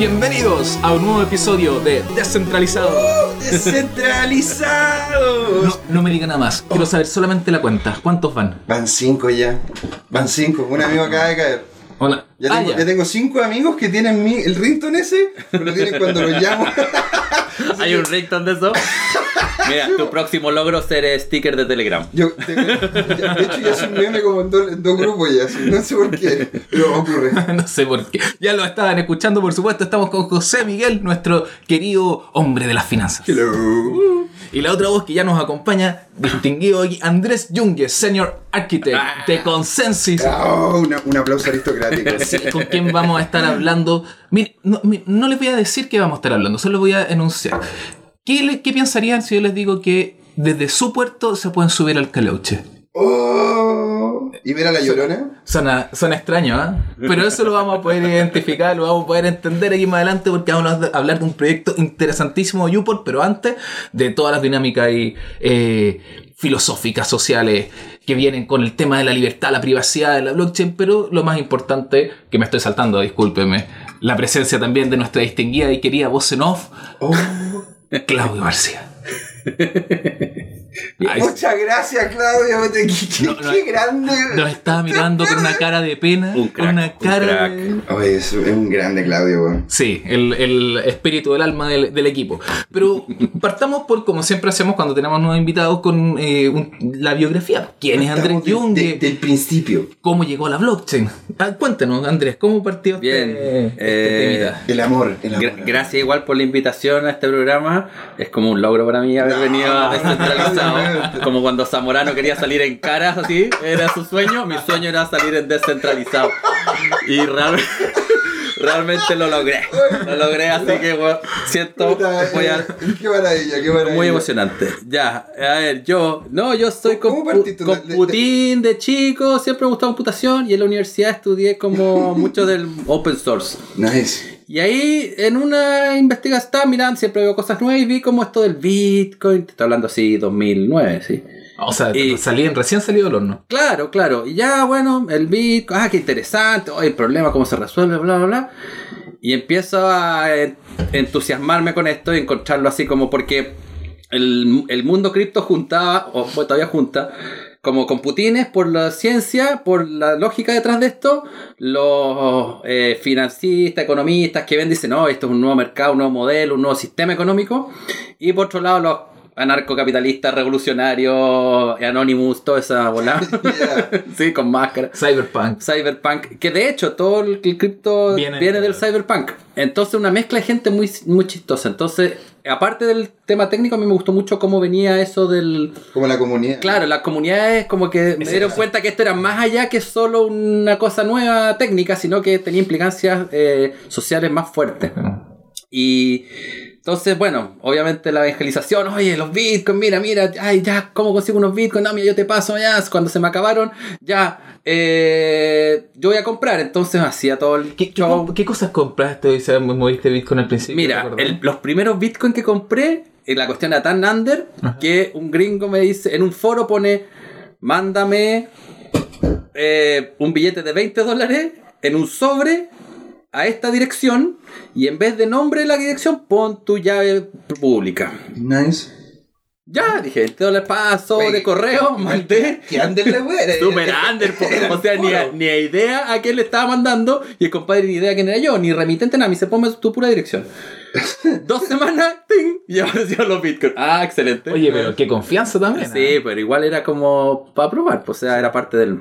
Bienvenidos a un nuevo episodio de Descentralizado. ¡Descentralizado! No, no me diga nada más, quiero saber solamente la cuenta. ¿Cuántos van? Van cinco ya. Van cinco. Un amigo acaba de caer. Hola. Ya Ah, tengo, ya. ya tengo cinco amigos que tienen mi, el ringtone ese, pero lo tienen cuando los llamo. ¿Hay un ringtone de eso? Mira, tu próximo logro ser sticker de Telegram. Yo tengo- ya- de hecho, ya soy meme como en, dos- en dos grupos ya, así, no sé por qué, pero ocurre. no sé por qué. Ya lo estaban escuchando, por supuesto. Estamos con José Miguel, nuestro querido hombre de las finanzas. Hello. Y la otra voz que ya nos acompaña, distinguido aquí, Andrés Junge, Senior Architect de Consensus. Oh, una- un aplauso aristocrático. Con quién vamos a estar hablando. Mire, no, les voy a decir qué vamos a estar hablando, solo voy a enunciar. ¿Qué, le- qué pensarían si yo les digo que desde su puerto se pueden subir al Caleuche? Oh, ¿Y ver a la llorona? Suena, suena extraño, ¿ah? Pero eso lo vamos a poder identificar, lo vamos a poder entender aquí más adelante porque vamos a hablar de un proyecto interesantísimo de Uport, pero antes de todas las dinámicas y, eh, filosóficas, sociales que vienen con el tema de la libertad, la privacidad de la blockchain, pero lo más importante, que me estoy saltando, discúlpeme, la presencia también de nuestra distinguida y querida voz en off, Oh, Claudio García. Ay, muchas gracias, Claudio. Qué, qué- No, no, qué grande. nos estaba mirando con una cara de pena, Un crack, una un cara crack. de... Oye, es, un grande, Claudio. weón. Sí, el, el espíritu del alma del, del equipo. Pero partamos por, como siempre hacemos cuando tenemos nuevos invitados, con eh, un- la biografía. ¿Quién es Andrés de- de- del principio. ¿Cómo llegó a la blockchain? Ah, cuéntanos, Andrés, ¿cómo partió este- Bien, este, eh, temita? El amor. El amor. Gra- gracias igual por la invitación a este programa. Es como un logro para mí haber No, venido a descentralizado. Como cuando Zamorano quería salir en caras así, era su sueño. Mi sueño era salir en descentralizado. Y real- realmente lo logré. Lo logré, así que bueno, siento Puta, voy a- eh, Qué maravilla, qué maravilla. Muy emocionante. Ya, a ver, yo. No, yo soy con, con Putin de chico, siempre me gustó computación y en la universidad estudié como mucho del open source. Nice. Y ahí en una investigación estaba mirando, siempre veo cosas nuevas y vi como esto del Bitcoin. Te estoy hablando así, 2009, sí. O sea, y- salían recién salido del horno. Claro, claro. Y ya, bueno, el Bitcoin, ah, qué interesante, oh, el problema, cómo se resuelve, bla, bla, bla. Y empiezo a en- entusiasmarme con esto y encontrarlo así como porque el, el mundo cripto juntaba, o todavía junta, como computines por la ciencia, por la lógica detrás de esto, los eh, financistas, economistas que ven, dicen, no, esto es un nuevo mercado, un nuevo modelo, un nuevo sistema económico. Y por otro lado, los anarcocapitalistas, revolucionarios, Anonymous, toda esa bola. Yeah. sí, con máscara. Cyberpunk. Cyberpunk, que de hecho todo el, el cripto Viene- viene, del cyberpunk. Entonces una mezcla de gente muy, muy chistosa. Entonces, aparte del tema técnico, a mí me gustó mucho cómo venía eso del... Como la comunidad. Claro, las comunidades como que me dieron caso. cuenta que esto era más allá que solo una cosa nueva técnica, sino que tenía implicancias eh, sociales más fuertes. Y entonces, bueno, obviamente la evangelización, oye, los bitcoins, mira, mira, ay, ya, ¿cómo consigo unos bitcoins? No, mira, yo te paso, ya, cuando se me acabaron, ya, eh, yo voy a comprar. Entonces hacía todo el ¿Qué, qué, show. qué cosas compraste y se moviste Bitcoin al principio? ¿Te Mira, el- los primeros bitcoins que compré, eh, la cuestión era tan under que un gringo me dice, en un foro pone, mándame eh, un billete de 20 dólares en un sobre a esta dirección y en vez de nombre de la dirección pon tu llave pública. Nice. Ya, dije, 20 dólares paso Oye, de correo, mandé. Que anden la wea. Super under, po. o sea, ni, a- ni a idea a quién le estaba mandando y el compadre ni idea quién era yo, ni remitente nada, me dice, ponme tu pura dirección. Dos semanas, ¡ting! y aparecieron los bitcoins. Ah, excelente. Oye, pero qué confianza también. Sí, pero igual era como para probar, pues, o sea, era parte del...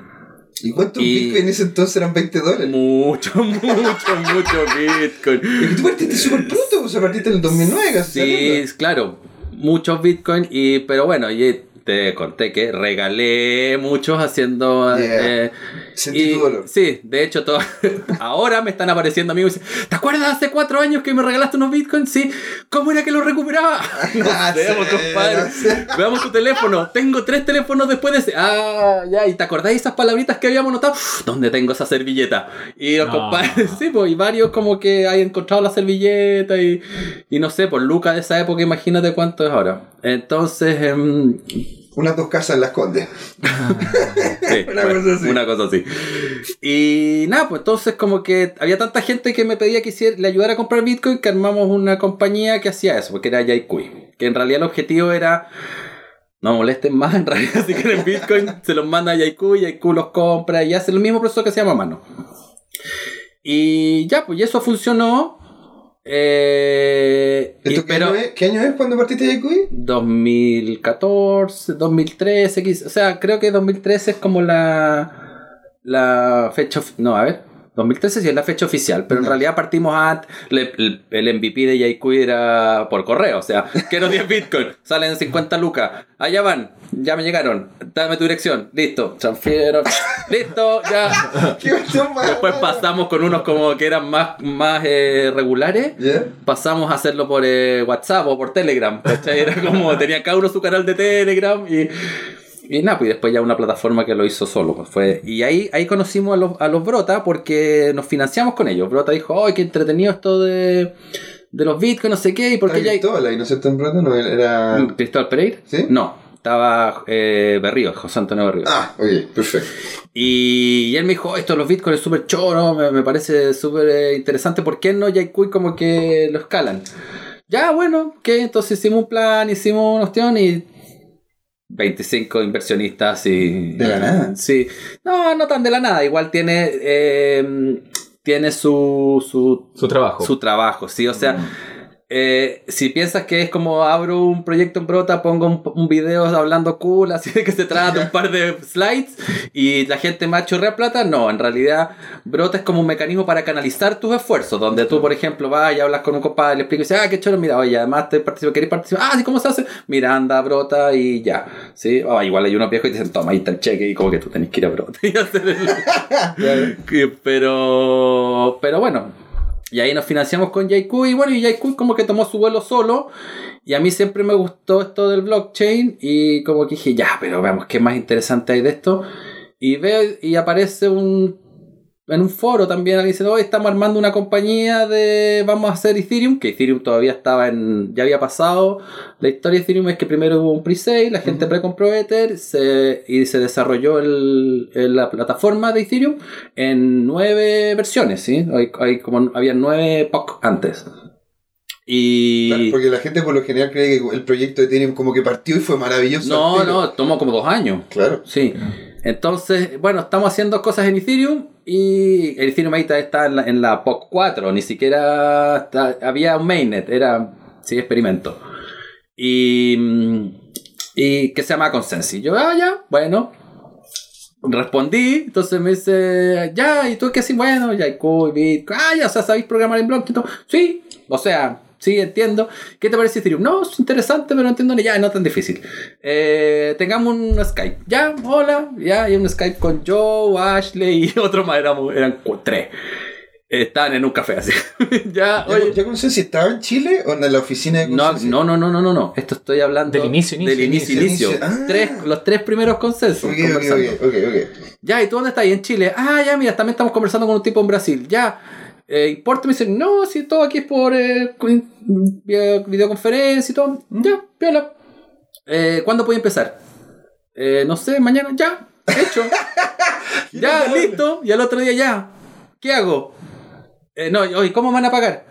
¿Y cuántos Y- bitcoin en ese entonces eran 20 dólares? Mucho, mucho, mucho bitcoin. Es que tú partiste súper pronto, pues partiste en el 2009 casi. Sí, claro, muchos bitcoins, y, pero bueno, y te conté que regalé muchos haciendo... Yeah. eh, Sentí y- tu dolor. Sí, de hecho, todo, ahora me están apareciendo amigos y dicen, ¿te acuerdas hace cuatro años que me regalaste unos bitcoins? Sí, ¿cómo era que los recuperaba? No Ah, sé, compadre. no sé. Veamos tu teléfono. Tengo tres teléfonos después de ese. Ah, ya, ¿y te acordáis esas palabritas que habíamos notado? ¿Dónde tengo esa servilleta? Y los No. compadres, sí, pues, y varios como que hay encontrado la servilleta y, y no sé, por Lucas de esa época, imagínate cuánto es ahora. Entonces, em, unas dos casas en las Condes. Sí, Una bueno, cosa así. Una cosa así. Y nada, pues entonces como que había tanta gente que me pedía que hiciera, le ayudara a comprar Bitcoin que armamos una compañía que hacía eso, porque era Yaikui. Que en realidad el objetivo era... No molesten más, en realidad si quieren Bitcoin se los manda a Yaikui, Yaikui los compra y hace el mismo proceso que se llama mano. Y ya, pues y eso funcionó. Eh, y- ¿Esto qué, pero año es? ¿Qué año es cuando partiste de Yacuy? 2014, 2013, quiz- o sea, creo que 2013 es como la la fecha, no, a ver, 2013 sí es la fecha oficial, pero en realidad partimos le- el, el MVP de Yaikui era por correo, o sea, quiero 10 Bitcoin, salen 50 lucas, allá van, ya me llegaron, dame tu dirección, listo, transfiero, listo, ya. Después pasamos con unos como que eran más, más eh, regulares pasamos a hacerlo por eh, WhatsApp o por Telegram. ¿cachai? Era como, tenía cada uno su canal de Telegram y, y nada, pues y después ya una plataforma que lo hizo solo. Pues fue, y ahí, ahí conocimos a los, a los Brota porque nos financiamos con ellos. Brota dijo, ¡ay, qué entretenido esto de, de los bitcoins, no sé qué! Y porque ya. Cristóbal ahí, ¿no es cierto? En pronto no era. ¿Cristóbal Pereira? ¿Sí? No, estaba eh, Berrío, José Antonio Berrío. Ah, ok, perfecto. Y, y él me dijo, "Oh, esto de los bitcoins es súper choro, me, me parece súper eh, interesante. ¿Por qué no Yaikui como que lo escalan? Ya, bueno, que entonces hicimos un plan, hicimos una opción y 25 inversionistas y... ¿De la nada? Sí. No, no tan de la nada. Igual tiene... eh, tiene su, su, Su trabajo. su trabajo, sí. O sea, eh, si piensas que es como abro un proyecto en Brota, pongo un, un video hablando cool, así de que se trata de un par de slides y la gente más chorrea plata, no, en realidad Brota es como un mecanismo para canalizar tus esfuerzos, donde tú, por ejemplo, vas y hablas con un compadre, le explicas, y dices, ah, qué choro, mira, oye, además te participo, ¿querés participar? Ah, sí, ¿cómo se hace? Mira, anda, Brota y ya, ¿sí? Ah, igual hay unos viejos y te dicen, toma, ahí está el cheque y como que tú tenés que ir a Brota y hacer el... Que- pero, pero bueno, y ahí nos financiamos con Yaiku y bueno, y Yaiku como que tomó su vuelo solo. Y a mí siempre me gustó esto del blockchain y como que dije, ya, pero veamos qué más interesante hay de esto. Y veo y aparece un en un foro también alguien diciendo, hoy estamos armando una compañía de vamos a hacer Ethereum, que Ethereum todavía estaba en ya había pasado. La historia de Ethereum es que primero hubo un pre-sale, la gente precompró Ether se, y se desarrolló el- el- la plataforma de Ethereum en nueve versiones, ¿sí? Hay, hay como había nueve POC antes. Y Claro, porque la gente por lo general cree que el proyecto de Ethereum como que partió y fue maravilloso. no, no, tomó como dos años. Claro. Sí. Entonces, bueno, estamos haciendo cosas en Ethereum y el Ethereum ahí está- en la, en la POC 4, ni siquiera había un mainnet, era, sí, experimento. Y, y que se llama Consensus. Y yo, ah, ya, bueno. Respondí, entonces me dice, ya, ¿y tú qué sí? Bueno, ya, y. Ah, ya, o sea, ¿sabéis programar en blockchain? Sí, o sea, sí, entiendo. ¿Qué te parece Ethereum? No, es interesante, pero no entiendo ni ya, no tan difícil. Eh, tengamos un Skype. Ya, hola, ya, y un Skype con Joe, Ashley y otro más, éramos, eran tres. Estaban en un café así. ya, ¿Ya, oye. ya conocí si estaba en Chile o en la oficina de No, Consensi? no, no, no, no, no, no. Esto estoy hablando Del inicio, inicio, del inicio, inicio. inicio. Ah. Tres, los tres primeros consensos. Ok, ok, conversando. ok, ok, ok. Ya, ¿y tú dónde estás? ¿Y en Chile? Ah, ya, mira, también estamos conversando con un tipo en Brasil. Ya. Eh. Me dicen, no, si todo aquí es por eh, videoconferencia y todo. Ya, piola. Eh, ¿Cuándo puedo empezar? Eh, no sé, mañana. Ya, hecho. ya, listo. Y al otro día ya. ¿Qué hago? Eh, no, oye, ¿cómo van a pagar?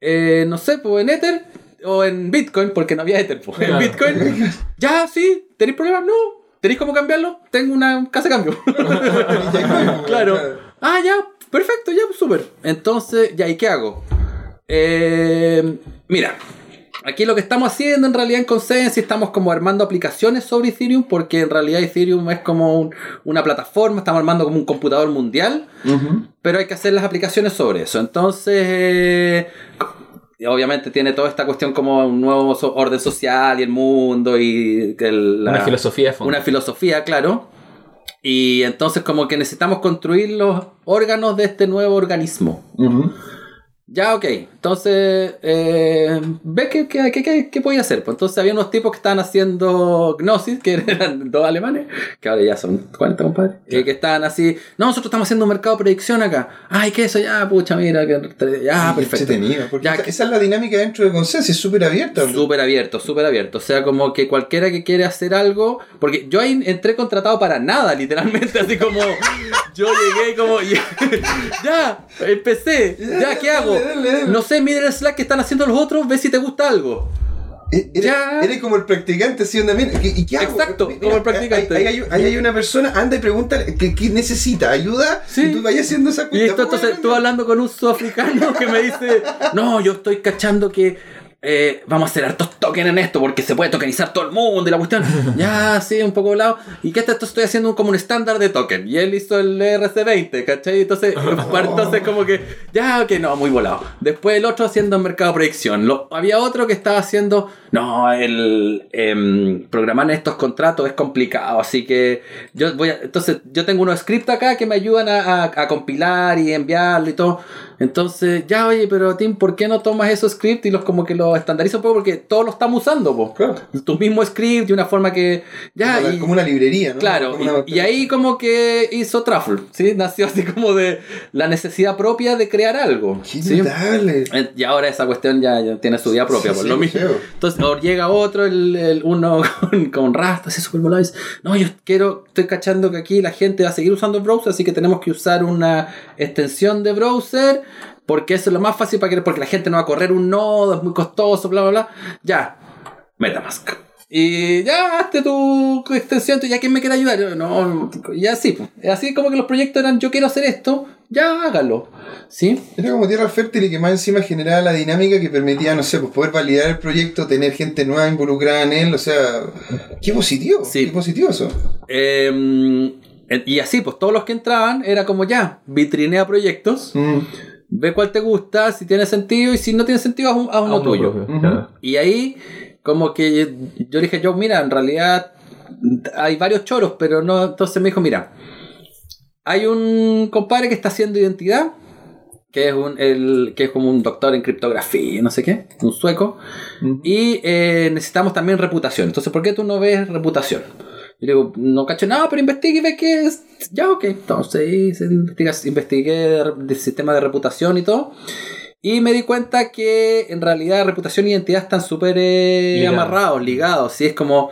Eh, no sé, pues en Ether o en Bitcoin, porque no había Ether. Pues. En. Bitcoin. ya, sí. ¿Tenéis problemas? No. ¿Tenéis cómo cambiarlo? Tengo una casa de cambio. claro. Ah, ya, perfecto, ya, súper. Entonces, ya, ¿y qué hago? Eh, mira, aquí lo que estamos haciendo en realidad en Consensus estamos como armando aplicaciones sobre Ethereum porque en realidad Ethereum es como un- una plataforma, estamos armando como un computador mundial, pero hay que hacer las aplicaciones sobre eso. Entonces, eh, obviamente tiene toda esta cuestión como un nuevo so- orden social y el mundo y que el- la- Una filosofía fondo. una filosofía, claro. Y entonces como que necesitamos construir los órganos de este nuevo organismo. Ya, ok. Entonces eh, ve qué, qué, qué, qué, qué podía hacer. Pues entonces había unos tipos que estaban haciendo Gnosis, que eran dos alemanes, que ahora ya son 40, compadre, eh, que estaban así, no, nosotros estamos haciendo un mercado de predicción acá. Ay, ¿qué eso? Ya, pucha, mira, que, ya, perfecto. Entretenido, porque Ya, esa, que- es la dinámica dentro de Consenso, es súper abierta. Súper abierto, súper abierto. O sea, como que cualquiera que quiere hacer algo. Porque yo ahí entré contratado para nada, literalmente. Así como. Yo llegué como. Ya, ya, empecé. Ya, ¿qué hago? No sé, mira el Slack que están haciendo los otros, ve si te gusta algo. E- Eres, Ya. eres como el practicante, ¿sí? ¿Y, y qué hago? Exacto, Mira, como el practicante. Ahí, hay, hay una persona, anda y pregunta ¿qué, qué necesita? ¿Ayuda? Sí. Y tú vayas haciendo esa Y cuenta. esto, entonces tú hablando con un sudafricano que me dice, no, yo estoy cachando que eh, vamos a hacer hartos tokens en esto porque se puede tokenizar todo el mundo y la cuestión. ya, sí, un poco volado. ¿Y qué esto estoy haciendo como un estándar de token? Y él hizo el RC20, ¿cachai? Entonces, entonces como que, ya, que no, muy volado. Después el otro haciendo mercado predicción. Lo- había otro que estaba haciendo, no, el em, programar estos contratos es complicado, así que yo voy a, entonces yo tengo unos scripts acá que me ayudan a, a- a compilar y enviarlo y todo. Entonces, ya, oye, pero Tim, ¿por qué no tomas esos scripts y los como que los estandarizas un poco? Porque todos los estamos usando, po. Claro. Tu mismo script de una forma que, ya, como, y- como una librería, ¿no? Claro, Como una- y, y ahí como que hizo Truffle, ¿sí? Nació así como de la necesidad propia de crear algo. ¿sí? notable. Eh, Y ahora esa cuestión ya, ya tiene su vida propia, Sí, por sí, lo mismo. creo. Entonces ahora llega otro, el, el- uno con, con Rust, así súper volado, y dice, no, yo quiero, estoy cachando que aquí la gente va a seguir usando el browser, así que tenemos que usar una extensión de browser, porque eso es lo más fácil para que, porque la gente no va a correr un nodo, es muy costoso, bla, bla, bla. Ya, Metamask. Y ya, hazte tu extensión, ya quién me quiere ayudar. Yo, no, y así, pues. así como que los proyectos eran, yo quiero hacer esto, ya hágalo. ¿Sí? Era como tierra fértil y que más encima generaba la dinámica que permitía, no sé, pues poder validar el proyecto, tener gente nueva involucrada en él, o sea, qué positivo, Sí. qué positivo eso. Eh, y así, pues todos los que entraban era como ya, vitrinea proyectos, Mm. Ve cuál te gusta, si tiene sentido y si no tiene sentido, haz, un- haz uno tuyo. propio, claro. Y ahí, como que yo dije, yo, mira, en realidad hay varios choros, pero no. Entonces me dijo, mira, hay un compadre que está haciendo identidad, que es, un, el, que es como un doctor en criptografía, no sé qué, un sueco, y eh, necesitamos también reputación. Entonces, ¿por qué tú no ves reputación? Yo digo, no cacho nada, pero investigue y ve que es. Ya, ok. Entonces, investigué del sistema de reputación y todo. Y me di cuenta que en realidad reputación y identidad están súper eh, amarrados, ligados. Si es como.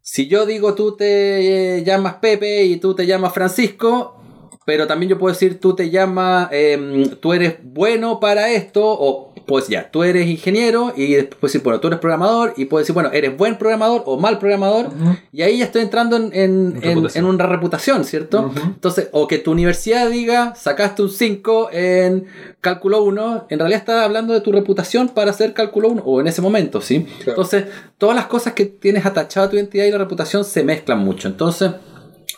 Si yo digo tú te eh, llamas Pepe y tú te llamas Francisco, pero también yo puedo decir tú te llamas, em, tú eres bueno para esto, o pues ya, tú eres ingeniero y después puedo decir, bueno, tú eres programador y puedo decir, bueno, eres buen programador o mal programador, y ahí ya estoy entrando en, en- en- Reputación. en una reputación, ¿cierto? Entonces, o que tu universidad diga, sacaste un 5 en cálculo 1, en realidad está hablando de tu reputación para hacer cálculo 1, o en ese momento, ¿sí? Claro. Entonces, todas las cosas que tienes atachadas a tu identidad y la reputación se mezclan mucho. Entonces,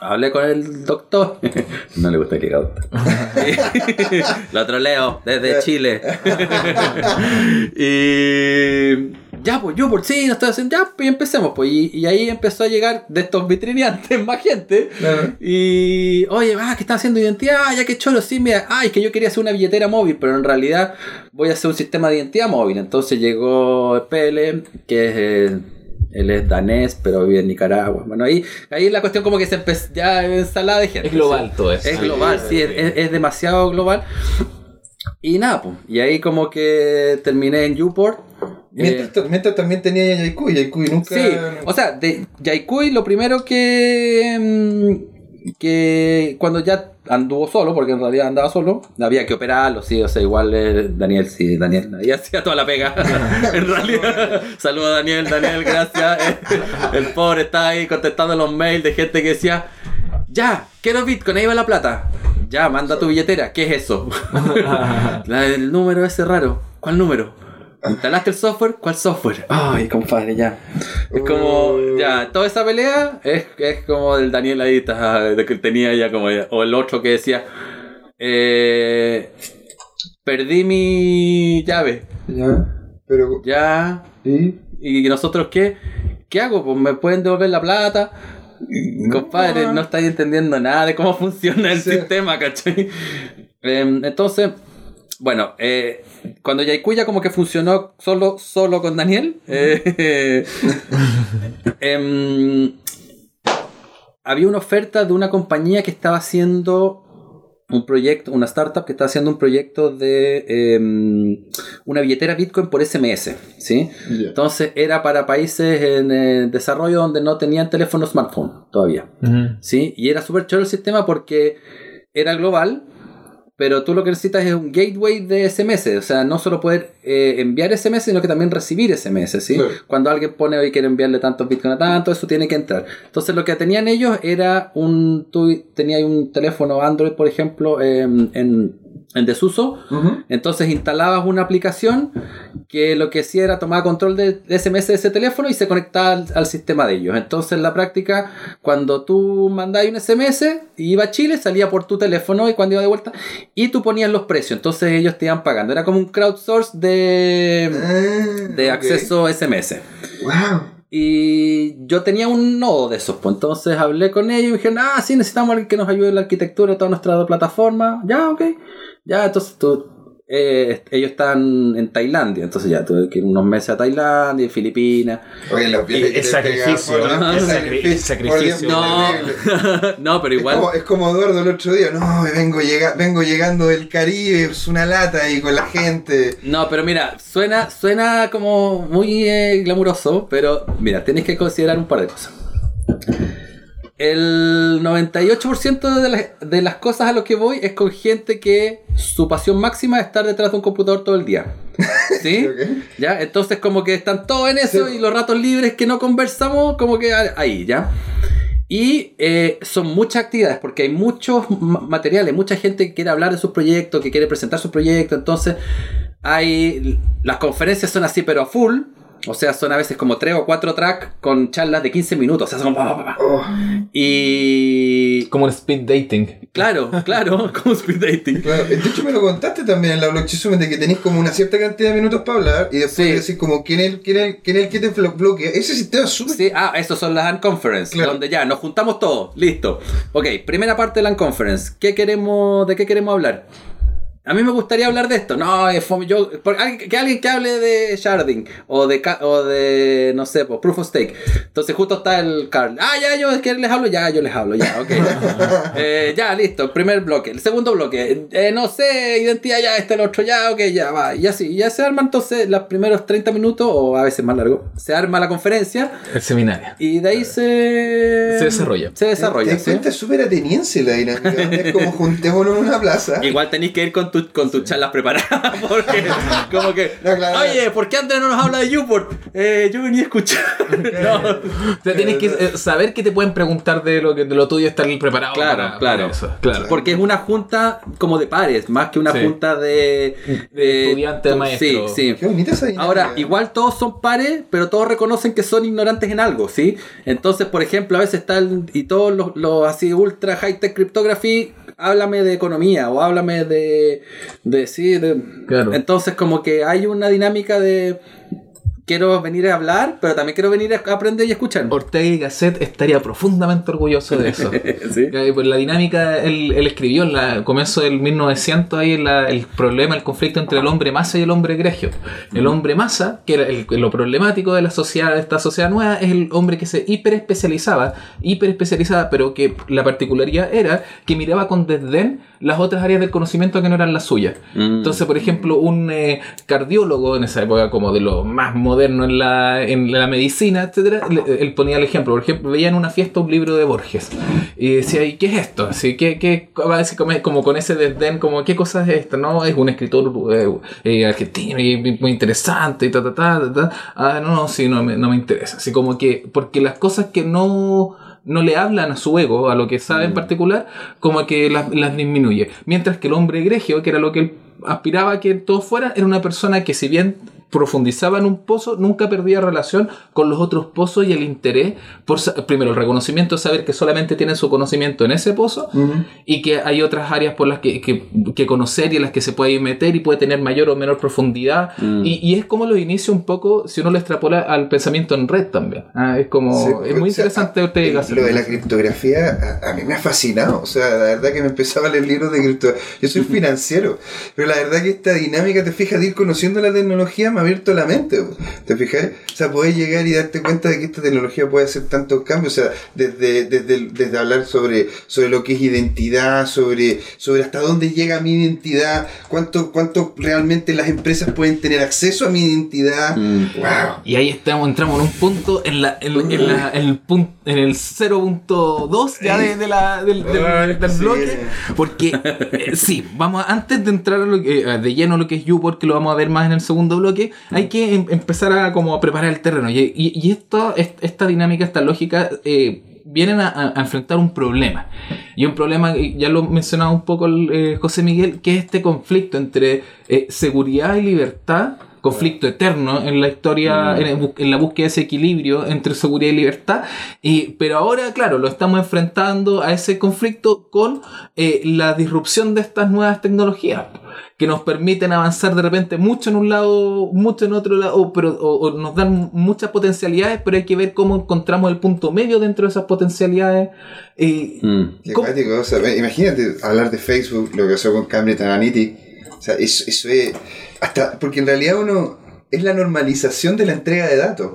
hablé con el doctor. no le gusta el hígado. Lo troleo desde Chile. y ya, pues yo por sí, no estoy haciendo. Ya, pues y empecemos. Pues, y, y ahí empezó a llegar de estos vitrineantes más gente. Claro. Y, oye, ah, que están haciendo identidad, ah, ya que choro, sí, mira, ay, es que yo quería hacer una billetera móvil, pero en realidad voy a hacer un sistema de identidad móvil. Entonces llegó Pele, que es, eh, él es danés, pero vive en Nicaragua. Bueno, ahí, ahí la cuestión como que se empezó, ya ensalada de gente. Es global todo eso. Es global, sí, es, es- es demasiado global. Y nada, pues, y ahí como que terminé en Uport. Mientras, mientras también tenía Yaikuy, Yaikuy nunca... Sí, o sea, de Yaikui lo primero que. mm, que cuando ya anduvo solo, porque en realidad andaba solo, había que operarlo, sí, o sea, igual eh, Daniel, sí, Daniel, ahí hacía toda la pega. en realidad, saludo a Daniel, Daniel, gracias. El pobre está ahí contestando los mails de gente que decía, ya, quiero Bitcoin, ahí va la plata. Ya, manda tu billetera, ¿qué es eso? El número ese raro, ¿cuál número? ¿Instalaste el software? ¿Cuál software? Ay, compadre, ya. Es como, ya, toda esa pelea es, es como el Daniel ahí, está, de que tenía ya como, o el otro que decía, eh, perdí mi llave, Ya, pero... ya, ¿Y? y nosotros qué, ¿qué hago? Pues me pueden devolver la plata. Compadre, no estáis entendiendo nada de cómo funciona el Sí. sistema, ¿cachai? Em, entonces, Bueno, eh, cuando Yaikuya como que funcionó solo, solo con Daniel, eh, em, había una oferta de una compañía que estaba haciendo un proyecto, una startup que estaba haciendo un proyecto de em, una billetera Bitcoin por SMS, ¿sí? Entonces era para países en eh, desarrollo donde no tenían teléfono smartphone todavía, ¿sí? Y era súper chulo el sistema porque era global, pero tú lo que necesitas es un gateway de SMS, o sea, no solo poder eh, enviar SMS, sino que también recibir SMS, ¿sí? Claro. Cuando alguien pone hoy quiere enviarle tantos bitcoin a tanto, eso tiene que entrar. Entonces lo que tenían ellos era un, tú tenías un teléfono Android, por ejemplo, em, en, en desuso, entonces instalabas una aplicación que lo que hacía era tomar control de de SMS de ese teléfono y se conectaba al, al sistema de ellos. Entonces en la práctica, cuando tú mandabas un SMS y iba a Chile, salía por tu teléfono y cuando iba de vuelta, y tú ponías los precios. Entonces ellos te iban pagando. Era como un crowdsource de, Ah, de acceso SMS. Wow. Y yo tenía un nodo de esos, pues entonces hablé con ellos y me dijeron, ah, sí, necesitamos alguien que nos ayude en la arquitectura de toda nuestra plataforma. Ya, ok. Ya, entonces tú, eh, ellos están en Tailandia, entonces ya tuve que ir unos meses a Tailandia, Filipinas. Oye, los viajes Es sacrificio, ¿no? Es sacrificio. No, no, pero Es igual. como, es como Eduardo el otro día, no, vengo, llega, vengo llegando del Caribe, es una lata ahí con la gente. No, pero mira, suena, suena como muy eh, glamuroso, pero mira, tienes que considerar un par de cosas. El 98% de las, de las cosas a lo que voy es con gente que su pasión máxima es estar detrás de un computador todo el día. ¿Sí? ¿Ya? Entonces como que están todos en eso Sí. y los ratos libres que no conversamos, como que ahí, ¿ya? Y eh, son muchas actividades porque hay muchos ma- materiales, mucha gente que quiere hablar de sus proyectos, que quiere presentar sus proyectos. Entonces, hay. Las conferencias son así, pero a full. O sea, son a veces como 3 o 4 tracks con charlas de 15 minutos. O sea, son. Oh, Y. Como un speed dating. Claro, claro, como speed dating. claro. De hecho, me lo contaste también en la Blockchain Summit de que tenéis como una cierta cantidad de minutos para hablar y después Sí. decís como quién es, el- quién, es, el- quién es el que te blo- bloquea. Ese sistema es súper. Sí, ah, esos son las Unconference, Claro. donde ya nos juntamos todos, listo. Ok, primera parte de la Unconference. ¿Qué queremos, ¿De qué queremos hablar? A mí me gustaría hablar de esto. No, es fome- yo, que alguien que hable de sharding o de, o de no sé, pues, proof of stake. Entonces justo está el Carl. Ah, ya, yo es que les hablo, ya, yo les hablo, ya, ok. Eh, ya, listo, primer bloque. El segundo bloque, eh, no sé, identidad ya, este, el otro, ya, ok, ya, va. Y así, ya se arma entonces los primeros 30 minutos, o a veces más largo, se arma la conferencia. El seminario. Y de ahí se... Se desarrolla. Se Te desarrolla, das ¿sí? cuenta, es súper ateniense la dinámica. Es como juntémonos en una plaza. Igual tenéis que ir con, tu, con tus charlas preparadas, porque como que... No, claro. Oye, ¿por qué Andrés no nos habla de Newport? Eh, yo venía a escuchar. no. O sea, tienes que eh, saber que te pueden preguntar de lo que de lo tuyo estar preparado Claro, para, claro. para eso. Claro. Porque es una junta como de pares, más que una Sí. junta de... De estudiante, tu- maestro. Sí, sí. Qué bonita esa dinámica. Ahora, igual todos son pares, pero todos reconocen que son ignorantes en algo, ¿sí? Entonces, por ejemplo, a veces está el- y todos los, los así ultra high tech cryptography, háblame de economía o háblame de, de sí, de, Claro. entonces como que hay una dinámica de quiero venir a hablar, pero también quiero venir a aprender y escuchar. Ortega y Gasset estaría profundamente orgulloso de eso. ¿Sí? Eh, Pues la dinámica, él, él escribió en la comienzo del 1900 ahí la- el problema, el conflicto entre el hombre masa y el hombre egregio. El hombre masa, que era el- lo problemático de la sociedad, de esta sociedad nueva, es el hombre que se hiperespecializaba, hiperespecializaba, pero que la particularidad era que miraba con desdén las otras áreas del conocimiento que no eran las suyas. Mm. Entonces, por ejemplo, un eh, cardiólogo en esa época, como de lo más moderno en la, en la medicina, etcétera, le- él ponía el ejemplo. Por ejemplo, veía en una fiesta un libro de Borges y decía, ¿y qué es esto? Así, ¿qué, qué, va a decir como, como con ese desdén, como, ¿qué cosa es esto? No, es un escritor eh, eh, argentino y muy interesante y ta, ta, ta, ta, ta. Ah, no, no, sí, no me, no me interesa. Así como que, porque las cosas que no no le hablan a su ego, a lo que sabe en particular, como que las, las disminuye. Mientras que el hombre egregio, que era lo que él aspiraba a que todos fueran, era una persona que si bien profundizaba en un pozo, nunca perdía relación con los otros pozos y el interés por, primero, el reconocimiento, saber que solamente tienen su conocimiento en ese pozo y que hay otras áreas por las que, que- que conocer y en las que se puede meter y puede tener mayor o menor profundidad. Mm. Y, y es como lo inicia un poco, si uno lo extrapola al pensamiento en red también. Ah, es como, Sí, es muy o sea, interesante a- usted el-. Lo de la criptografía a, a mí me ha fascinado. O sea, la verdad que me empezaba a leer libros de criptografía. Yo soy financiero, pero la verdad que esta dinámica, te fijas, de ir conociendo la tecnología ha abierto la mente. ¿Te fijas? O sea, podés llegar y darte cuenta de que esta tecnología puede hacer tantos cambios. O sea, desde, desde, desde hablar sobre, sobre lo que es identidad, sobre, sobre hasta dónde llega mi identidad, cuánto, cuánto realmente las empresas pueden tener acceso a mi identidad. Mm. ¡Wow! Y ahí estamos, entramos en un punto, en, la, en, en la- en el, punto, en el 0.2 ya de, de la, del, del- Ay, del sí. bloque. Porque, eh, sí, vamos a- antes de entrar a lo que- eh, de lleno a lo que es YouPorn, que lo vamos a ver más en el segundo bloque, hay que em- empezar a, como preparar el terreno. Y, esta dinámica, esta lógica, eh, vienen a, enfrentar un problema. Y un problema, ya lo mencionaba un poco eh, José Miguel, que es este conflicto entre eh, seguridad y libertad, conflicto eterno en la historia, en, el bus- en la búsqueda de ese equilibrio entre seguridad y libertad. Y, pero ahora, claro, lo estamos enfrentando a ese conflicto con eh, la disrupción de estas nuevas tecnologías que nos permiten avanzar de repente mucho en un lado, mucho en otro lado, o- pero o- o nos dan muchas potencialidades, pero hay que ver cómo encontramos el punto medio dentro de esas potencialidades. Eh, Mm. Imagínate hablar de Facebook, lo que pasó con Cambridge Analytica. O sea, eso, eso es. Hasta, porque en realidad uno. Es la normalización de la entrega de datos.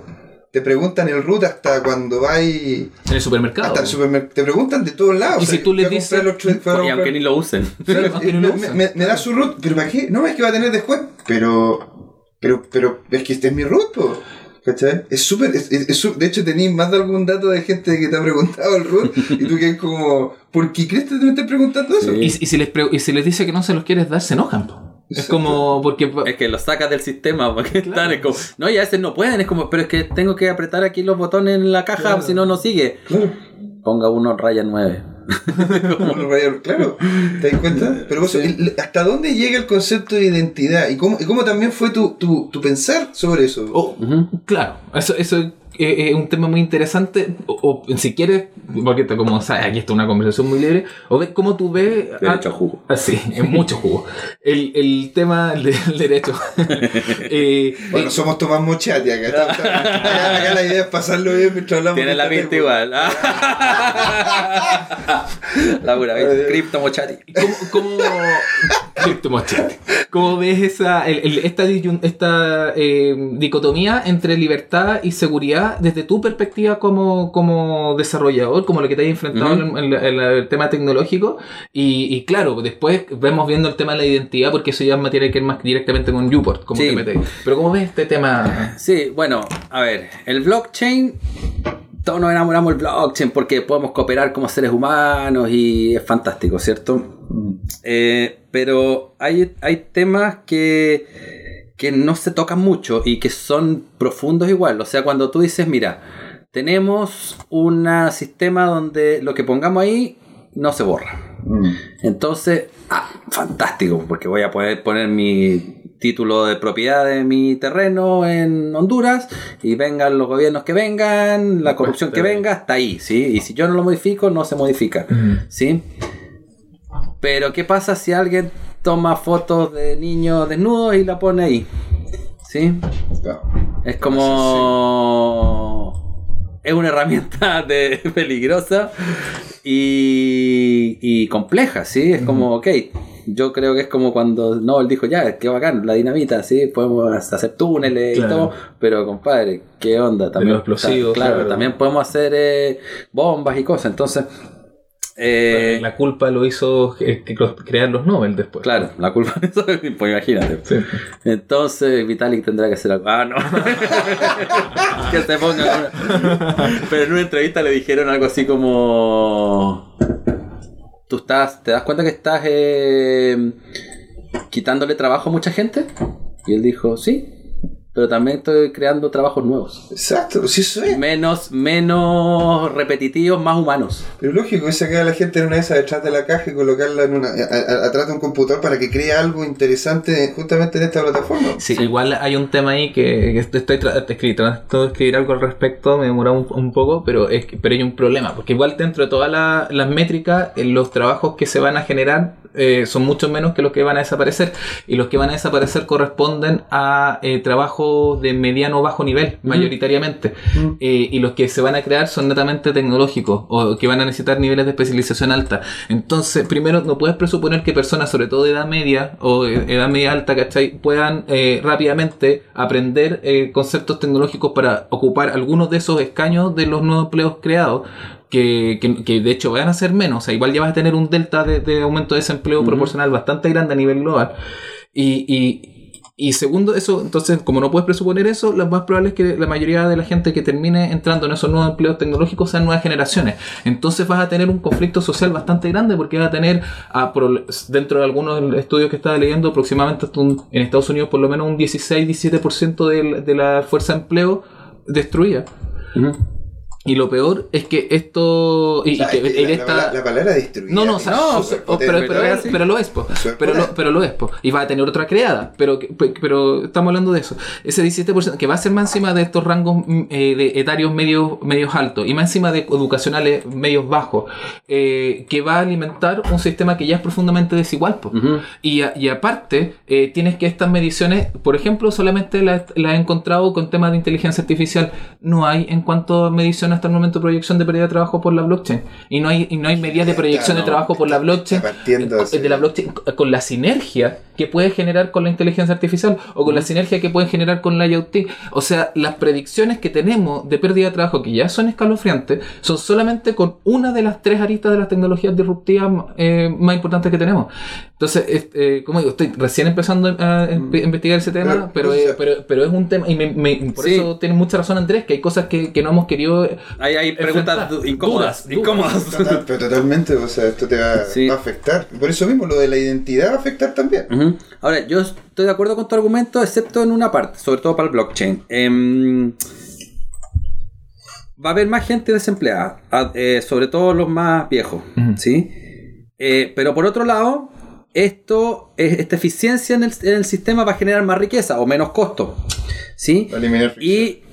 Te preguntan el root hasta cuando vais. en el supermercado. Hasta el supermercado. Te preguntan de todos lados. Y si tú le fui a dices- los Y comprar- aunque ni lo usen. Claro, aunque no me, lo me- usen. me- me da su root, pero ¿para qué? No, es que va a tener descuento. Pero. Pero, pero, es que este es mi root, po. ¿Cachai? Es súper. Es, es- de hecho, tenéis más de algún dato de gente que te ha preguntado el root. y tú que es como. ¿Por qué crees que me estás preguntando eso? Sí. Y, y si les y si les dice que no se los quieres dar, se enojan. po. Es como porque Es que lo sacas del sistema porque Claro. están es como, no, y a veces no pueden, es como, pero es que tengo que apretar aquí los botones en la caja, Claro. si no, no sigue. Claro. Ponga uno raya 9. Bueno, Ryan, claro, ¿te das cuenta? Pero vos, ¿hasta dónde llega el concepto de identidad? ¿Y cómo, y cómo también fue tu, tu, tu pensar sobre eso? Oh, Claro, eso, eso eh, es un tema muy interesante. O, o si quieres, porque esto, como sabes, aquí está una conversación muy libre, o ves cómo tú ves. Derecho a jugo. Ah, sí, es mucho jugo. El, el tema del derecho. Eh, Bueno, eh, somos Tomás Mochati acá. Está- está- acá, acá la idea es pasarlo bien mientras hablamos. Tiene la pinta igual. la pura, ¿viste? Cripto mochati. ¿Cómo, cómo, Cripto Machete. ¿Cómo ves esa, el- el- esta, esta eh, dicotomía entre libertad y seguridad desde tu perspectiva como, como desarrollador, como lo que te has enfrentado en, el tema tecnológico? Y, y claro, después vemos viendo el tema de la identidad, porque eso ya tiene que ver más directamente con Uport, como Sí. te metes. Pero ¿cómo ves este tema? Sí, bueno, a ver, el blockchain, todos nos enamoramos del blockchain porque podemos cooperar como seres humanos y es fantástico, ¿cierto? Eh, pero hay, hay temas que, que no se tocan mucho y que son profundos igual. O sea, cuando tú dices, mira, tenemos un sistema donde lo que pongamos ahí no se borra. Mm. Entonces, ah, fantástico, porque voy a poder poner mi título de propiedad de mi terreno en Honduras y vengan los gobiernos que vengan, la corrupción que venga, hasta ahí, ¿sí? Y si yo no lo modifico, no se modifica, ¿sí? Pero, ¿qué pasa si alguien toma fotos de niños desnudos y la pone ahí? ¿Sí? Claro. Es como. Es una herramienta de, peligrosa y, y compleja, ¿sí? Es como, ok, yo creo que es como cuando Nobel dijo, ya, qué bacán, la dinamita, ¿sí? Podemos hacer túneles Claro. y todo, pero compadre, ¿qué onda? También, los explosivos, claro, claro. también podemos hacer eh, bombas y cosas, entonces... eh, la culpa lo hizo eh, que cre- crear los Nobel después. Claro, la culpa pues imagínate. Sí. Entonces Vitalik tendrá que hacer algo. Ah, no. que se ponga. Pero en una entrevista le dijeron algo así como. ¿Tú estás, te das cuenta que estás eh, quitándole trabajo a mucha gente? Y él dijo, sí. Pero también estoy creando trabajos nuevos. Exacto, pues eso es. Menos, menos repetitivos, más humanos. Pero lógico, es sacar a la gente en una de esas detrás de la caja y colocarla en una, a- a- atrás de un computador para que cree algo interesante justamente en esta plataforma. Sí, igual hay un tema ahí que, estoy tratando de escribir algo al respecto, me demoró un, un poco, pero es que- pero hay un problema, porque igual dentro de todas la- las métricas, eh, los trabajos que se van a generar eh, son mucho menos que los que van a desaparecer, y los que van a desaparecer corresponden a eh, trabajos de mediano o bajo nivel, mayoritariamente, Eh, y los que se van a crear son netamente tecnológicos, o que van a necesitar niveles de especialización alta. Entonces, primero, no puedes presuponer que personas, sobre todo de edad media o eh, edad media alta, ¿cachai? puedan eh, rápidamente aprender eh, conceptos tecnológicos para ocupar algunos de esos escaños de los nuevos empleos creados. Que, que- que de hecho van a ser menos, o sea, igual ya vas a tener un delta de, de aumento de desempleo proporcional bastante grande a nivel global. Y, y, y segundo, eso, entonces, como no puedes presuponer eso, lo más probable es que la mayoría de la gente que termine entrando en esos nuevos empleos tecnológicos sean nuevas generaciones. Entonces vas a tener un conflicto social bastante grande porque vas a tener, a pro- dentro de algunos estudios que estaba leyendo, aproximadamente en Estados Unidos por lo menos un 16-17% de, de la fuerza de empleo destruida. Y lo peor es que esto... Y, O sea, y que es que la, palabra destruida. no, no, o sea, no, pero, pero, pero es- así. pero lo es, po. Pero, lo, pero lo es, po. y va a tener otra creada, pero, pero estamos hablando de eso. Ese 17% que va a ser más encima de estos rangos mm, eh, de etarios medios, medios altos y más encima de educacionales medios bajos, eh, que va a alimentar un sistema que ya es profundamente desigual. po. Y, a- y aparte, eh, tienes que estas mediciones, por ejemplo, solamente las he encontrado con temas de inteligencia artificial. No hay en cuanto a medición hasta el momento proyección de pérdida de trabajo por la blockchain. Y no hay, y no hay medidas de proyección de trabajo por la blockchain. partiendo eh, de la blockchain con la sinergia que puede generar con la inteligencia artificial o con la sinergia que pueden generar con la IoT. O sea, las predicciones que tenemos de pérdida de trabajo, que ya son escalofriantes, son solamente con una de las tres aristas de las tecnologías disruptivas eh, más importantes que tenemos. Entonces, es- eh, como digo, estoy recién empezando a Mm. empe- investigar ese tema, Pero, pero, eh, pero, pero es un tema, y me- me- por Sí. eso tiene mucha razón Andrés, que hay cosas que, que no hemos querido... Hay, hay preguntas incómodas. Dudas, incómodas. Pero totalmente, o sea, esto te va, Sí. va a afectar. Por eso mismo, lo de la identidad va a afectar también. Ahora, yo estoy de acuerdo con tu argumento, excepto en una parte, sobre todo para el blockchain. Em, va a haber más gente desempleada, eh, sobre todo los más viejos. ¿sí? Eh, pero por otro lado, esto, eh, esta eficiencia en el, en el sistema va a generar más riqueza o menos costo, ¿sí? Va a eliminar fricción. Y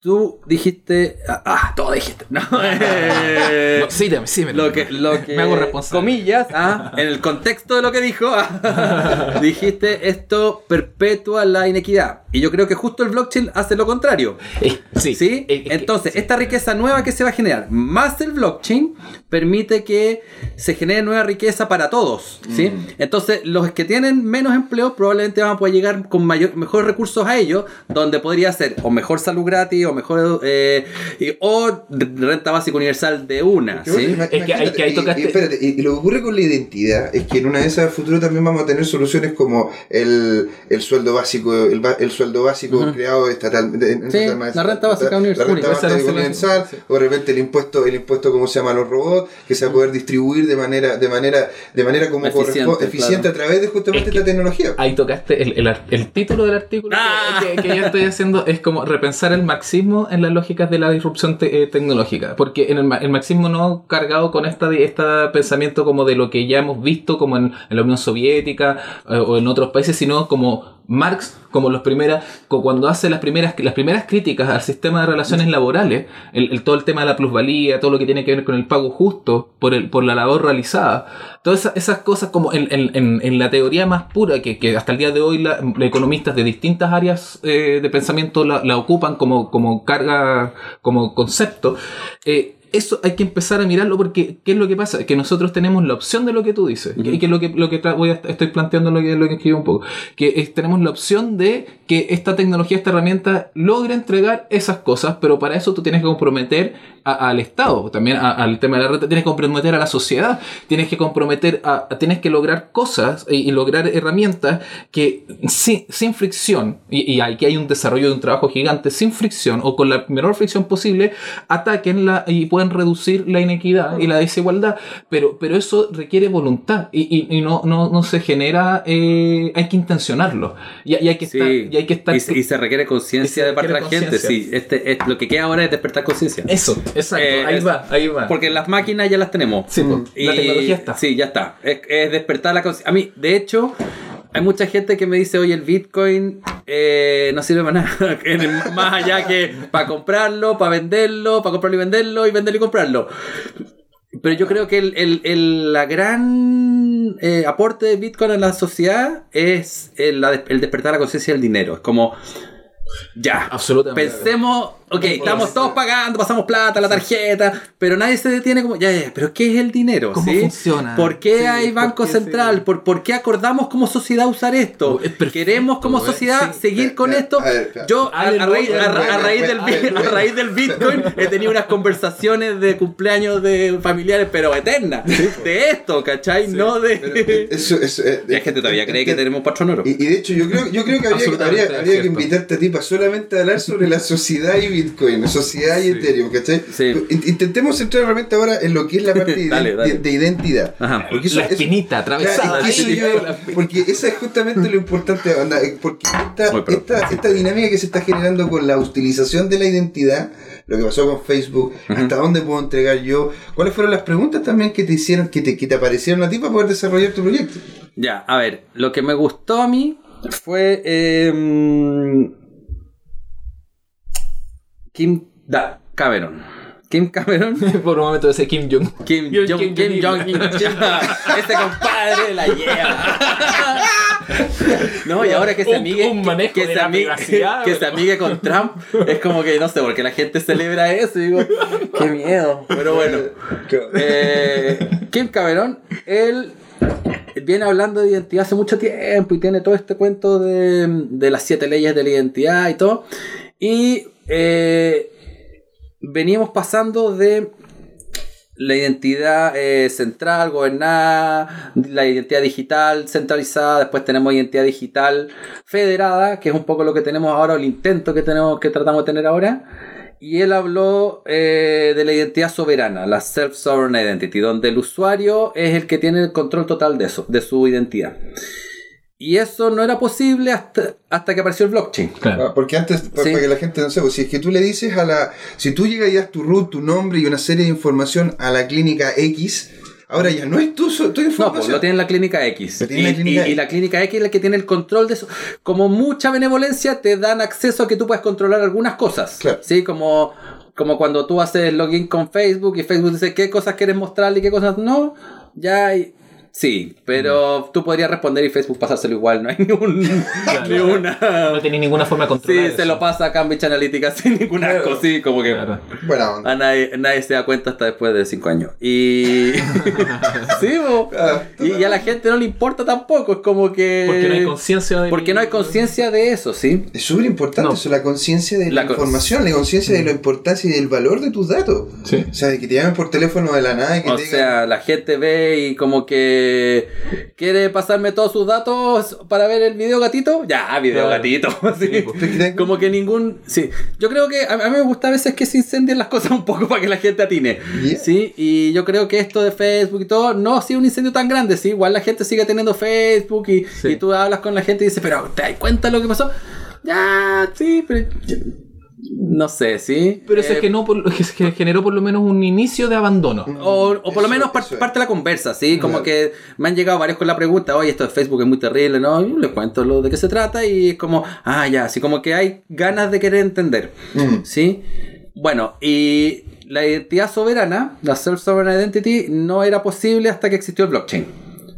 tú dijiste, ah, ah, todo dijiste, no, eh, No, sí, sí, me lo que, lo que me hago responsable. comillas, ah, en el contexto de lo que dijo, ah, dijiste esto perpetúa la inequidad. Y yo creo que justo el blockchain hace lo contrario. Eh, sí, ¿Sí? eh, es que- Entonces, esta riqueza nueva que se va a generar, más el blockchain, permite que se genere nueva riqueza para todos. ¿sí? Mm. Entonces, los que tienen menos empleo probablemente van a poder llegar con mayor, mejores recursos a ellos, donde podría ser o mejor salud gratis, o mejor eh, y- o renta básica universal de una. Bueno, ¿sí? Es que ahí- imagínate, que ahí y- tocaste- Y, espérate, y- y lo que ocurre con la identidad es que en una de esas futuro también vamos a tener soluciones como el, el sueldo básico, el, el sueldo básico creado estatal, en- Sí, estatal- la renta básica universal. La renta básica universal, sí. o de repente el impuesto, el impuesto como se llama a los robots, que se va a poder distribuir de manera, de manera, de manera como Eficiente, corresponde, eficiente claro. a través de justamente Es que- esta tecnología. Ahí tocaste el, el ar- el título del artículo que- Ah. que, que yo estoy haciendo es como repensar el marxismo en las lógicas de la disrupción te- eh, tecnológica porque en el, el marxismo no cargado con esta este pensamiento como de lo que ya hemos visto como en, en la Unión Soviética eh, o en otros países sino como Marx como los primeras cuando hace las primeras las primeras críticas al sistema de relaciones laborales el, el- todo el tema de la plusvalía todo lo que tiene que ver con el pago justo por el por la labor realizada. Todas esas, cosas como en, en- la teoría más pura que, hasta el día de hoy la, economistas de distintas áreas eh, de pensamiento la, ocupan como, como carga como concepto eh, eso hay que empezar a mirarlo porque ¿qué es lo que pasa? Que nosotros tenemos la opción de lo que tú dices. Y que es lo que, lo que voy a, estoy planteando lo que, lo que escribí un poco. Que es- tenemos la opción de que esta tecnología, esta herramienta logre entregar esas cosas, pero para eso tú tienes que comprometer a- al Estado, también a- al tema de la renta, tienes que comprometer a la sociedad, tienes que comprometer a, a- tienes que lograr cosas y, y lograr herramientas que sin, sin fricción, y, y aquí hay un desarrollo de un trabajo gigante, sin fricción o con la menor fricción posible, ataquen la, y puedan reducir la inequidad y la desigualdad, pero, pero eso requiere voluntad y, y- y no, no, no se genera, eh, hay que intencionarlo y, y hay que Sí. estar, y hay que estar y, se- y se requiere conciencia de parte de la gente. Sí, este, es- lo que queda ahora es despertar conciencia. eso, exacto, Eh, ahí es- va, ahí va. Porque las máquinas ya las tenemos. Sí, pues, la tecnología está. Sí, ya está. Es, es despertar la conciencia. A mí, de hecho, hay mucha gente que me dice, oye, el Bitcoin eh, no sirve para nada. Más allá que para comprarlo, para venderlo, para comprarlo y venderlo, y venderlo y comprarlo. Pero yo creo que el, el- la gran eh, aporte de Bitcoin a la sociedad es el, el despertar la conciencia del dinero. Es como, ya, Absolutamente. Pensemos, ok, estamos todos pagando, pasamos plata, la tarjeta, pero nadie se detiene como, ya, ya, pero ¿qué es el dinero? ¿Cómo ¿sí? funciona? ¿Por qué Sí, hay ¿por Banco qué Central? sí? ¿Por, por qué acordamos como sociedad usar esto? Es perfecto, ¿Queremos como sociedad Sí. seguir con esto? Yo, a, raíz, del, Bitcoin, he tenido unas conversaciones de cumpleaños de familiares, pero eternas. De esto, ¿cachai? No de... Pero, eh, eso, eso, eh, La gente todavía cree que tenemos patrón oro. Y, y de hecho, yo creo, yo creo que habría, que invitarte a ti para solamente hablar sobre la sociedad y Bitcoin, sociedad y Ethereum, ¿cachai? Sí. Intentemos centrar realmente ahora en lo que es la parte de, Dale, iden- dale. de- de identidad. Ajá. Porque eso- la espinita atravesada. Claro, es que yo- porque esa es justamente lo importante, onda, eh, porque esta, Muy esta, esta dinámica que se está generando con la utilización de la identidad, lo que pasó con Facebook, hasta dónde puedo entregar yo, cuáles fueron las preguntas también que te hicieron, que te, que te aparecieron a ti para poder desarrollar tu proyecto. Ya, a ver, lo que me gustó a mí fue em, Kim Da- Cameron. Kim Cameron. Por un momento ese Kim Jong. Kim Jong Kim. Jong Este compadre de la lleva. No, y ahora que se amigue, un manejo que, de se la amigue, que se amigue con Trump, es como que no sé, porque la gente celebra eso y digo, qué miedo. Pero bueno. Eh, Kim Cameron, él viene hablando de identidad hace mucho tiempo y tiene todo este cuento de, de las siete leyes de la identidad y todo. Y eh, veníamos pasando de la identidad eh, central, gobernada, la identidad digital centralizada, después tenemos identidad digital federada, que es un poco lo que tenemos ahora, el intento que tenemos, que tratamos de tener ahora. Y él habló eh, de la identidad soberana, la self-sovereign identity, donde el usuario es el que tiene el control total de eso, de su identidad. Y eso no era posible hasta, hasta que apareció el blockchain. Claro. Ah, Porque antes, Sí. para que la gente no sepa, si es que tú le dices a la. Si tú llegas y das tu root, tu nombre y una serie de información a la clínica X, ahora ya no es tu, tu No, información. pues lo tiene en la clínica X. Lo tiene y, en la clínica y- y la clínica X es la que tiene el control de eso. Como mucha benevolencia, te dan acceso a que tú puedes controlar algunas cosas. Claro. Sí, como, como cuando tú haces login con Facebook y Facebook dice qué cosas quieres mostrarle y qué cosas no. Ya hay. Sí, pero tú podrías responder y Facebook pasárselo igual, no hay ni, un, ni una. No tenía ninguna forma de controlar. Sí, se lo pasa a Cambridge Analytica sin ningún asco, sí, como que. Claro. Onda. A nadie, nadie se da cuenta hasta después de 5 años. Y. sí, bo. Ah, y, y a la gente no le importa tampoco. Es como que. Porque no hay conciencia de. Porque no hay conciencia de eso, ¿sí? Es súper importante No. eso, la conciencia de la, La con- información, la conciencia de la importancia y del valor de tus datos. Sí. O sea, de que te llamen por teléfono de la nada y que O te digan. sea, la gente ve y como que quiere pasarme todos sus datos para ver el video gatito. Ya, video Claro. gatito. sí. Pues. "Te- te- Como que ningún. Sí. Yo creo que a, mí me gusta a veces que se incendien las cosas un poco para que la gente atine. Yeah. Sí, y yo creo que esto de Facebook y todo no ha sido un incendio tan grande. Sí, igual la gente sigue teniendo Facebook y, Sí. y tú hablas con la gente y dices, pero ¿te das cuenta de lo que pasó? Ya, sí, pero. Yo- no sé, sí. Pero eso Eh, es que no, por- es que generó por lo menos un inicio de abandono. o, o por lo menos par- parte de la conversa, ¿sí? Como Claro. que me han llegado varios con la pregunta, oye, esto de Facebook es muy terrible, ¿no? Y les cuento lo de qué se trata y es como, ah, ya, así como que hay ganas de querer entender, Mm. ¿sí? Bueno, y la identidad soberana, la Self-Sovereign Identity, no era posible hasta que existió el blockchain,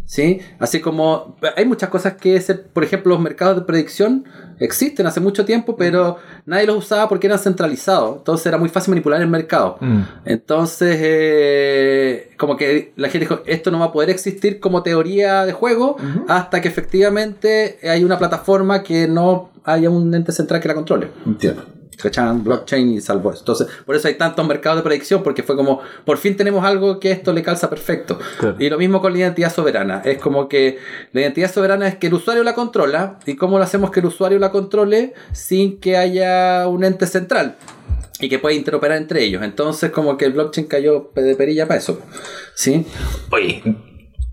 ¿sí? Así como hay muchas cosas que, se- por ejemplo, los mercados de predicción existen hace mucho tiempo, pero nadie los usaba porque eran centralizados, entonces era muy fácil manipular el mercado. Mm. Entonces, eh, como que la gente dijo, esto no va a poder existir como teoría de juego hasta que efectivamente hay una plataforma que no haya un ente central que la controle. Entiendo. ¿Cachan? Blockchain y salvo eso. Entonces, por eso hay tantos mercados de predicción, porque fue como, por fin tenemos algo que esto le calza perfecto. Claro. Y lo mismo con la identidad soberana. Es como que la identidad soberana es que el usuario la controla. ¿Y cómo lo hacemos que el usuario la controle sin que haya un ente central? y que puede interoperar entre ellos. Entonces, como que el blockchain cayó de perilla para eso. ¿Sí? Oye,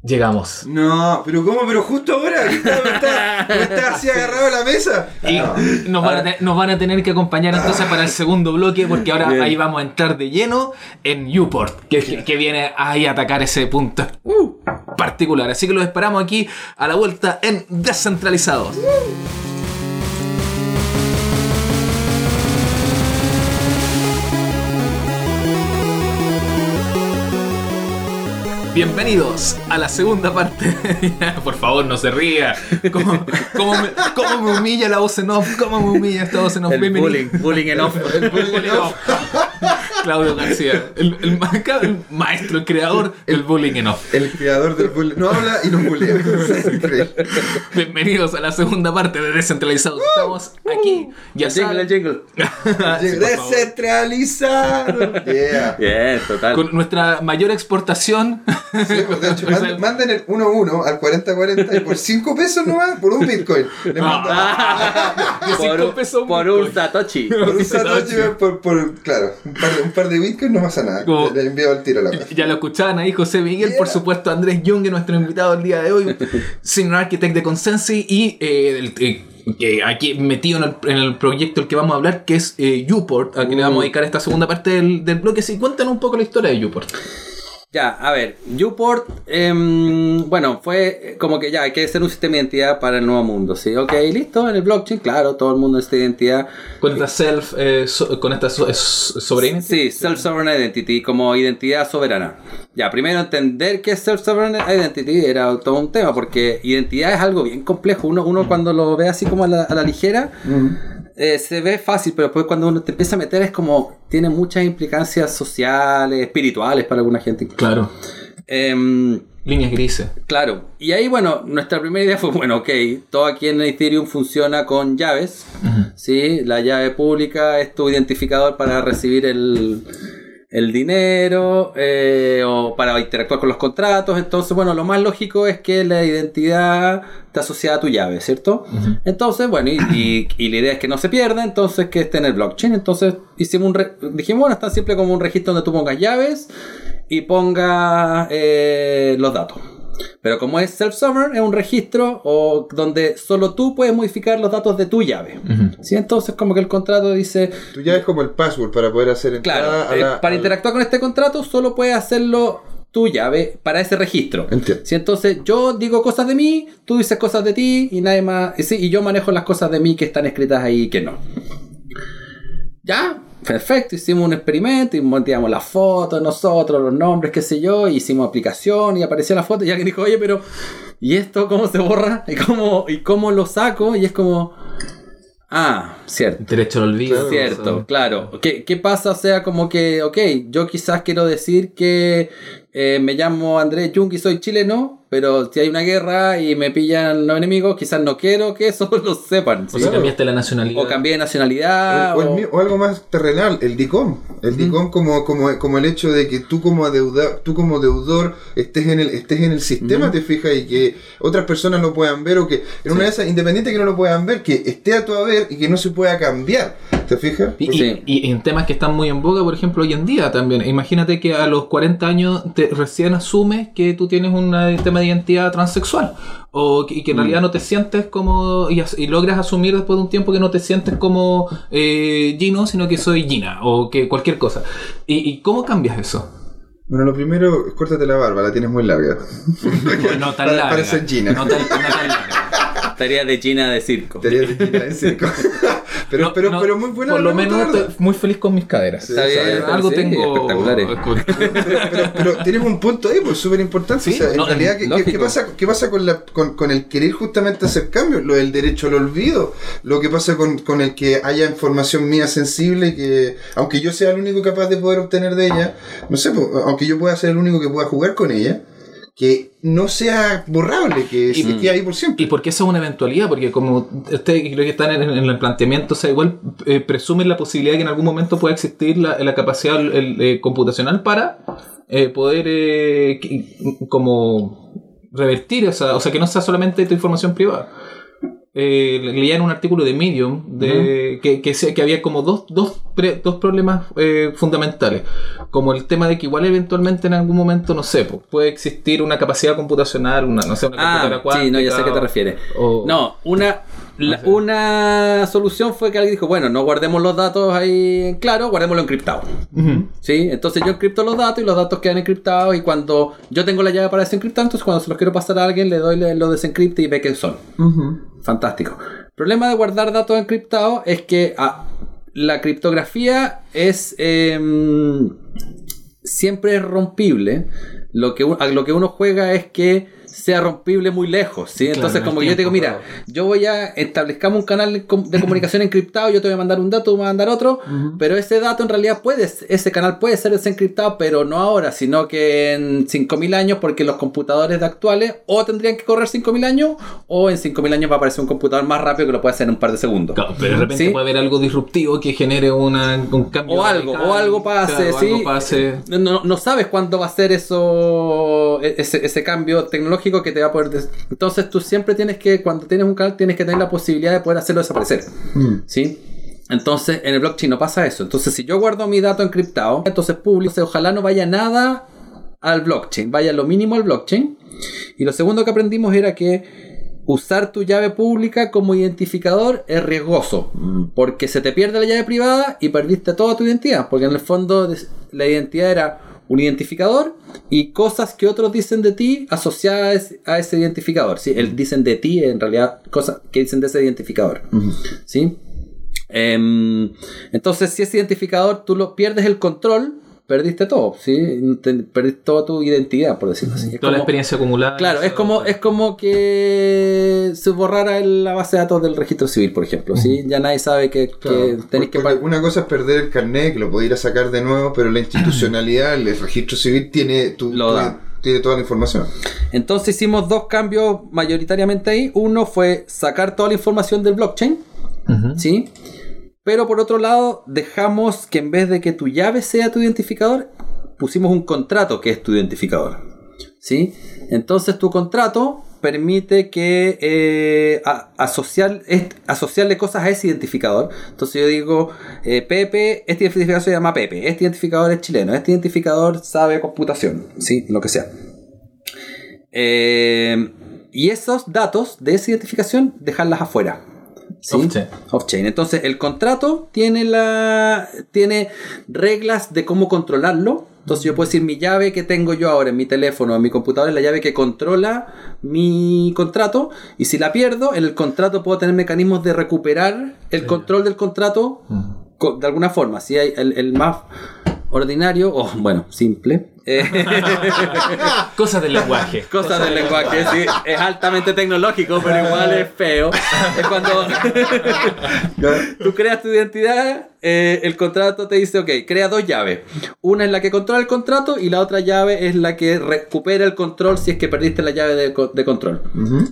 llegamos. No, pero ¿cómo? Pero justo ahora, ¿qué está, me está, me está así agarrado a la mesa. Y No. nos, van a te- nos van a tener que acompañar entonces para el segundo bloque, porque ahora Bien. ahí vamos a entrar de lleno en Newport, que, que viene ahí a atacar ese punto particular. Así que los esperamos aquí a la vuelta en Descentralizados. Bienvenidos a la segunda parte. Por favor, no se ría. ¿Cómo, cómo me, cómo me humilla la voz en off? ¿Cómo me humilla esta voz en off? El Bienvenido. bullying, bullying en off. El bullying en off. Claudio García, el, el ma- el maestro, el creador del bullying en off. El creador del bullying. No habla y nos bulea. Bienvenidos a la segunda parte de Descentralizados. Estamos aquí, ya El jingle, el. Descentralizado. Yeah. Bien, total. con nuestra mayor exportación. Sí, pues, de hecho, manden, manden el 1-1 al 40-40 y por 5 pesos nomás, por un Bitcoin. Le mando de por, cinco un- por un. Satoshi. por un Satoshi, Satoshi. por, por- claro, un par, de, un par de Bitcoin no pasa nada. Como- Le envío al tiro a la casa. Ya lo escuchaban ahí José Miguel, Yeah. por supuesto Andrés Young, nuestro invitado el día de hoy, Senior Architect de Consensi y eh, el- eh, que aquí metido en el, en el proyecto del que vamos a hablar, que es eh, Uport, a que le vamos a dedicar esta segunda parte del, del bloque. Sí, cuéntanos un poco la historia de Uport. Ya, a ver, Uport, em, bueno, fue como que ya hay que hacer un sistema de identidad para el nuevo mundo, ¿sí? Ok, listo, en el blockchain, claro, todo el mundo necesita identidad. Con esta self, eh, so- con esta so-. Sí, Self-Sovereign Identity como identidad soberana. Ya, primero entender qué es Self-Sovereign Identity era todo un tema, porque identidad es algo bien complejo. Uno, uno cuando lo ve así como a la, a la ligera, eh, se ve fácil, pero después cuando uno te empieza a meter es como, tiene muchas implicancias sociales, espirituales para alguna gente. Claro. Em, Líneas grises. Claro, y ahí bueno, nuestra primera idea fue, bueno, ok, todo aquí en Ethereum funciona con llaves, ¿sí? La llave pública es tu identificador para recibir el, el dinero eh, o para interactuar con los contratos, entonces bueno, lo más lógico es que la identidad está asociada a tu llave, ¿cierto? Entonces, bueno, y, y- y la idea es que no se pierda, entonces que esté en el blockchain, entonces hicimos un, re- dijimos, bueno, es tan simple como un registro donde tú pongas llaves y pongas eh, los datos. Pero como es self-sovereign, es un registro o donde solo tú puedes modificar los datos de tu llave. ¿Sí? Entonces, como que el contrato dice, Tú ya es como el password para poder hacer claro, entrada a eh, para a- interactuar con este contrato, solo puedes hacerlo tu llave para ese registro. Entiendo. ¿Sí? Entonces, yo digo cosas de mí, tú dices cosas de ti y nadie más. Y, sí, y yo manejo las cosas de mí que están escritas ahí y que no. Ya, perfecto, hicimos un experimento y monteamos las fotos, nosotros, los nombres, qué sé yo, hicimos aplicación y apareció la foto y alguien dijo, oye, pero ¿y esto cómo se borra? ¿Y cómo, y cómo lo saco? Y es como, ah, cierto. Derecho al olvido. Claro, Cierto, claro. ¿Qué, ¿Qué pasa? O sea, como que, ok, yo quizás quiero decir que eh, me llamo Andrés Jung y soy chileno, pero si hay una guerra y me pillan los enemigos, quizás no quiero que eso lo sepan. O si cambiaste la nacionalidad. O cambié de nacionalidad. O, o el o- mío- o algo más terrenal, el DICOM. El DICOM como, como, como el hecho de que tú como deudor, tú como deudor estés en el, estés en el sistema, te fijas, y que otras personas lo puedan ver, o que en una de esas, independiente que no lo puedan ver, que esté a tu haber y que no se pueda cambiar. ¿Te fijas? Y, y- Sí. y en temas que están muy en boga, por ejemplo, hoy en día también. Imagínate que a los 40 años te recién asumes que tú tienes un tema de identidad transexual. O que, y que en realidad no te sientes como. Y, as- y logras asumir después de un tiempo que no te sientes como eh, Gino, sino que soy Gina. O que cualquier cosa. ¿Y, y cómo cambias eso? Bueno, lo primero es córtate la barba, la tienes muy larga. No tan larga. parece Gina. No tan, no tan larga. Tarea de China de circo. Te haría de Gina en circo. pero, No, pero, no, pero muy buena Por lo menos muy feliz con mis caderas. Algo sí, tengo. espectaculares. pero, pero tienes un punto ahí, pues súper importante. Sí, o sea, en realidad, ¿qué, pasa, qué pasa con, la, con, con el querer justamente hacer cambios? Lo del derecho al olvido. Lo que pasa con, con el que haya información mía sensible y que, aunque yo sea el único capaz de poder obtener de ella, no sé, pues, aunque yo pueda ser el único que pueda jugar con ella, que no sea borrable, que se quede ahí por siempre. Y porque eso es una eventualidad, porque como ustedes creo que están en, en el planteamiento, o sea, igual eh, presumen la posibilidad de que en algún momento pueda existir la, la capacidad el, eh, computacional para eh, poder eh, como revertir esa, o sea, que no sea solamente tu información privada. Eh, leía en un artículo de Medium de, que, que, que había como dos, dos pre- dos problemas eh, fundamentales. Como el tema de que igual eventualmente en algún momento, no sé, puede existir una capacidad computacional, una, no sé, una computadora Ah, sí, no, ya sé a qué te cuántica, refieres. o- No, una, la- sé. una solución fue que alguien dijo, bueno, no guardemos los datos ahí en claro, guardémoslo encriptado. ¿Sí? Entonces yo encripto los datos y los datos quedan encriptados y cuando yo tengo la llave para desencriptar, entonces cuando se los quiero pasar a alguien le doy lo desencripte y ve que son. Fantástico. El problema de guardar datos encriptados es que ah, la criptografía es em, siempre es rompible. Lo que, a lo que uno juega es que sea rompible muy lejos, ¿sí? Entonces, como que yo te digo, mira, yo voy a establezcamos un canal de com- de comunicación encriptado, yo te voy a mandar un dato, tú me vas a mandar otro, pero ese dato en realidad puede, ese canal puede ser desencriptado, pero no ahora, sino que en 5000 años, porque los computadores de actuales o tendrían que correr 5000 años, o en 5000 años va a aparecer un computador más rápido que lo puede hacer en un par de segundos. Claro, pero de repente ¿Sí? puede haber algo disruptivo que genere una, un cambio. O algo, radical, o algo pase, claro, sí. algo pase. No, no sabes cuándo va a ser eso, e- ese, ese cambio tecnológico que te va a poder... des- Entonces tú siempre tienes que, cuando tienes un canal, tienes que tener la posibilidad de poder hacerlo desaparecer. ¿Sí? Entonces en el blockchain no pasa eso. Entonces si yo guardo mi dato encriptado, entonces público, ojalá no vaya nada al blockchain, vaya lo mínimo al blockchain. Y lo segundo que aprendimos era que usar tu llave pública como identificador es riesgoso, porque se te pierde la llave privada y perdiste toda tu identidad, porque en el fondo la identidad era un identificador y cosas que otros dicen de ti asociadas a ese identificador. ¿sí? El dicen de ti, en realidad, cosas que dicen de ese identificador. ¿sí? Em, entonces, si ese identificador tú lo pierdes el control, perdiste todo, ¿sí? Te- perdiste toda tu identidad, por decirlo así. Es Toda la experiencia acumulada. Claro, es como, es como que se borrara el- la base de datos del registro civil, por ejemplo. ¿sí? Ya nadie sabe que, que Claro, tenéis que porque pagar. una cosa es perder el carnet, que lo ir a sacar de nuevo, pero la institucionalidad, el registro civil tiene, tu, Lo tu- da. tiene toda la información. Entonces hicimos dos cambios mayoritariamente ahí. Uno fue sacar toda la información del blockchain. ¿sí? Pero por otro lado, dejamos que en vez de que tu llave sea tu identificador, pusimos un contrato que es tu identificador. ¿Sí? Entonces tu contrato permite que eh, asociar, asociarle cosas a ese identificador. Entonces yo digo, eh, Pepe, este identificador se llama Pepe, este identificador es chileno, este identificador sabe computación, ¿sí? Lo que sea. Eh, y esos datos de esa identificación, dejarlas afuera. ¿Sí? Off-chain. Entonces, el contrato tiene, la, tiene reglas de cómo controlarlo. Entonces, yo puedo decir mi llave que tengo yo ahora en mi teléfono, en mi computador, es la llave que controla mi contrato. Y si la pierdo, en el contrato puedo tener mecanismos de recuperar el control del contrato co- de alguna forma. Si hay el, el más ordinario, o bueno, simple. Eh, Cosas del lenguaje. Cosas del lenguaje, sí. Es altamente tecnológico, pero igual es feo. Es cuando tú creas tu identidad, eh, el contrato te dice, ok, crea dos llaves. Una es la que controla el contrato y la otra llave es la que recupera el control si es que perdiste la llave de, co- de control.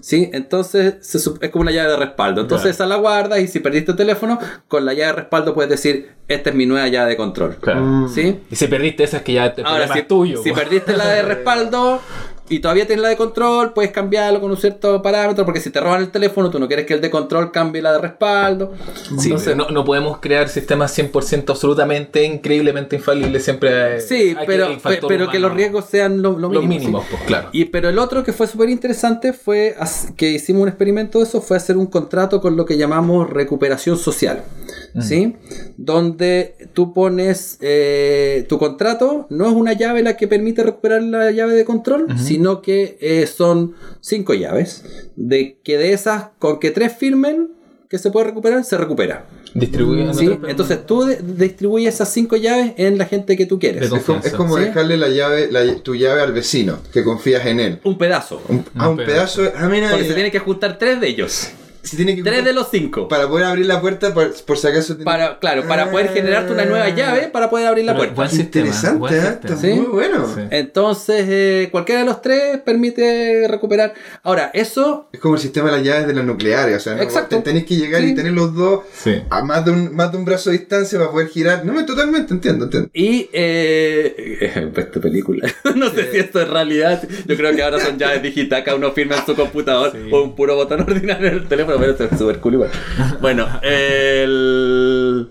¿Sí? Entonces se es como una llave de respaldo. Entonces esa la guardas y si perdiste el teléfono, con la llave de respaldo puedes decir, esta es mi nueva llave de control. Claro. ¿Sí? Y si perdiste esa es que ya el Ahora, si, es tuyo. si po. perdiste la de respaldo y todavía tienes la de control, puedes cambiarlo con un cierto parámetro, porque si te roban el teléfono, tú no quieres que el de control cambie la de respaldo. Sí, Entonces, no, no podemos crear sistemas 100% absolutamente, increíblemente infalibles. Siempre hay- sí, hay pero, factor pero que los riesgos sean lo, lo Los mínimo, mínimos, sí. pues claro. Y, pero el otro que fue súper interesante fue que hicimos un experimento de eso, fue hacer un contrato con lo que llamamos recuperación social. Mm. ¿Sí? Donde tú pones eh, tu contrato, no es una llave la que permite recuperar la llave de control, sino que eh, son cinco llaves. De que de esas, con que tres firmen que se puede recuperar, se recupera. Distribuyen ¿Sí? Entonces tú distribuyes esas cinco llaves en la gente que tú quieres. Es como, es como ¿Sí? dejarle la llave, la- tu llave al vecino, que confías en él. Un pedazo. Un, ah, un pedazo. Ah, mira, Porque se mira, tienen que juntar tres de ellos. Se tiene que Tres de los cinco. para poder abrir la puerta por, por si acaso tiene- Para, claro, para poder generarte una nueva llave para poder abrir la Pero puerta. buen sistema, interesante, buen ¿eh? sistema. Sí. muy bueno. Sí. Entonces, eh, cualquiera de los tres permite recuperar. Ahora, eso, Es como el sistema de las llaves de las nucleares, o sea, ¿no? Exacto. Te- tenés que llegar Sí. y tener los dos Sí. a más de un más de un brazo de distancia para poder girar. No, me totalmente entiendo, entiendo. y. Eh, esta película. no sé si esto es realidad. Yo creo que ahora son llaves digitales. Cada uno firma en su computador Sí. o un puro botón ordinario en el teléfono. Pero súper cool igual. Bueno, el.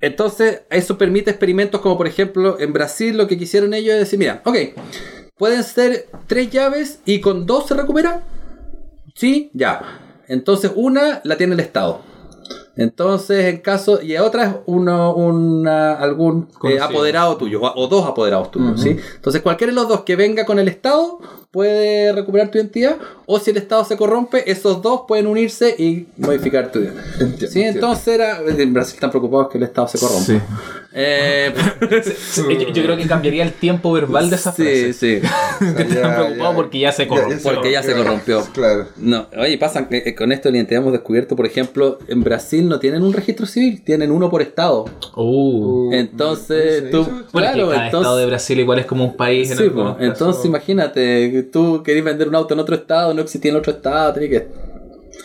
entonces, eso permite experimentos como por ejemplo en Brasil lo que quisieron ellos es decir, mira, ok, pueden ser tres llaves y con dos se recupera. Sí, ya. Entonces una la tiene el Estado. Entonces, en caso, y otra es uno, una, algún eh, apoderado tuyo, o, o dos apoderados tuyos, ¿sí? Entonces, cualquiera de los dos que venga con el Estado puede recuperar tu identidad, o si el Estado se corrompe, esos dos pueden unirse y modificar tu identidad. Entiendo, Sí, entiendo. entonces era. En Brasil están preocupados que el Estado se corrompa. Sí. Eh, Yo, yo creo que cambiaría el tiempo verbal de esa sí, frase. sí. que Ya, están preocupados ya. porque ya se Ya, corrompió. Porque ya se corrompió. Claro. No, oye, pasa que eh, con esto de la identidad hemos descubierto, por ejemplo, en Brasil no tienen un registro civil, tienen uno por estado. Uh. Entonces, no sé, tú, Bueno, claro, que cada estado entonces, de Brasil igual es como un país en sí, pues, entonces imagínate, que tú querés vender un auto en otro estado, no existía en otro estado, tenés que...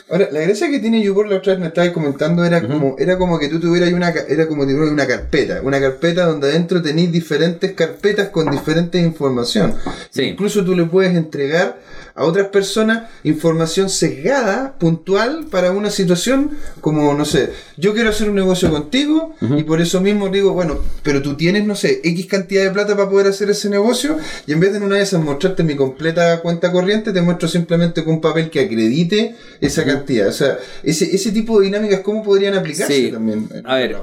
Ahora, la gracia que tiene YouPorn la otra vez me estabas comentando era como era como que tú tuvieras una era como una carpeta, una carpeta donde adentro tenéis diferentes carpetas con diferentes información. Sí. Incluso tú le puedes entregar a otras personas información sesgada, puntual para una situación como no sé, yo quiero hacer un negocio contigo y por eso mismo digo, bueno, pero tú tienes no sé, X cantidad de plata para poder hacer ese negocio y en vez de en una de esas mostrarte mi completa cuenta corriente, te muestro simplemente con un papel que acredite esa cantidad. O sea, ese, ese tipo de dinámicas, ¿cómo podrían aplicarse Sí. también? A ver,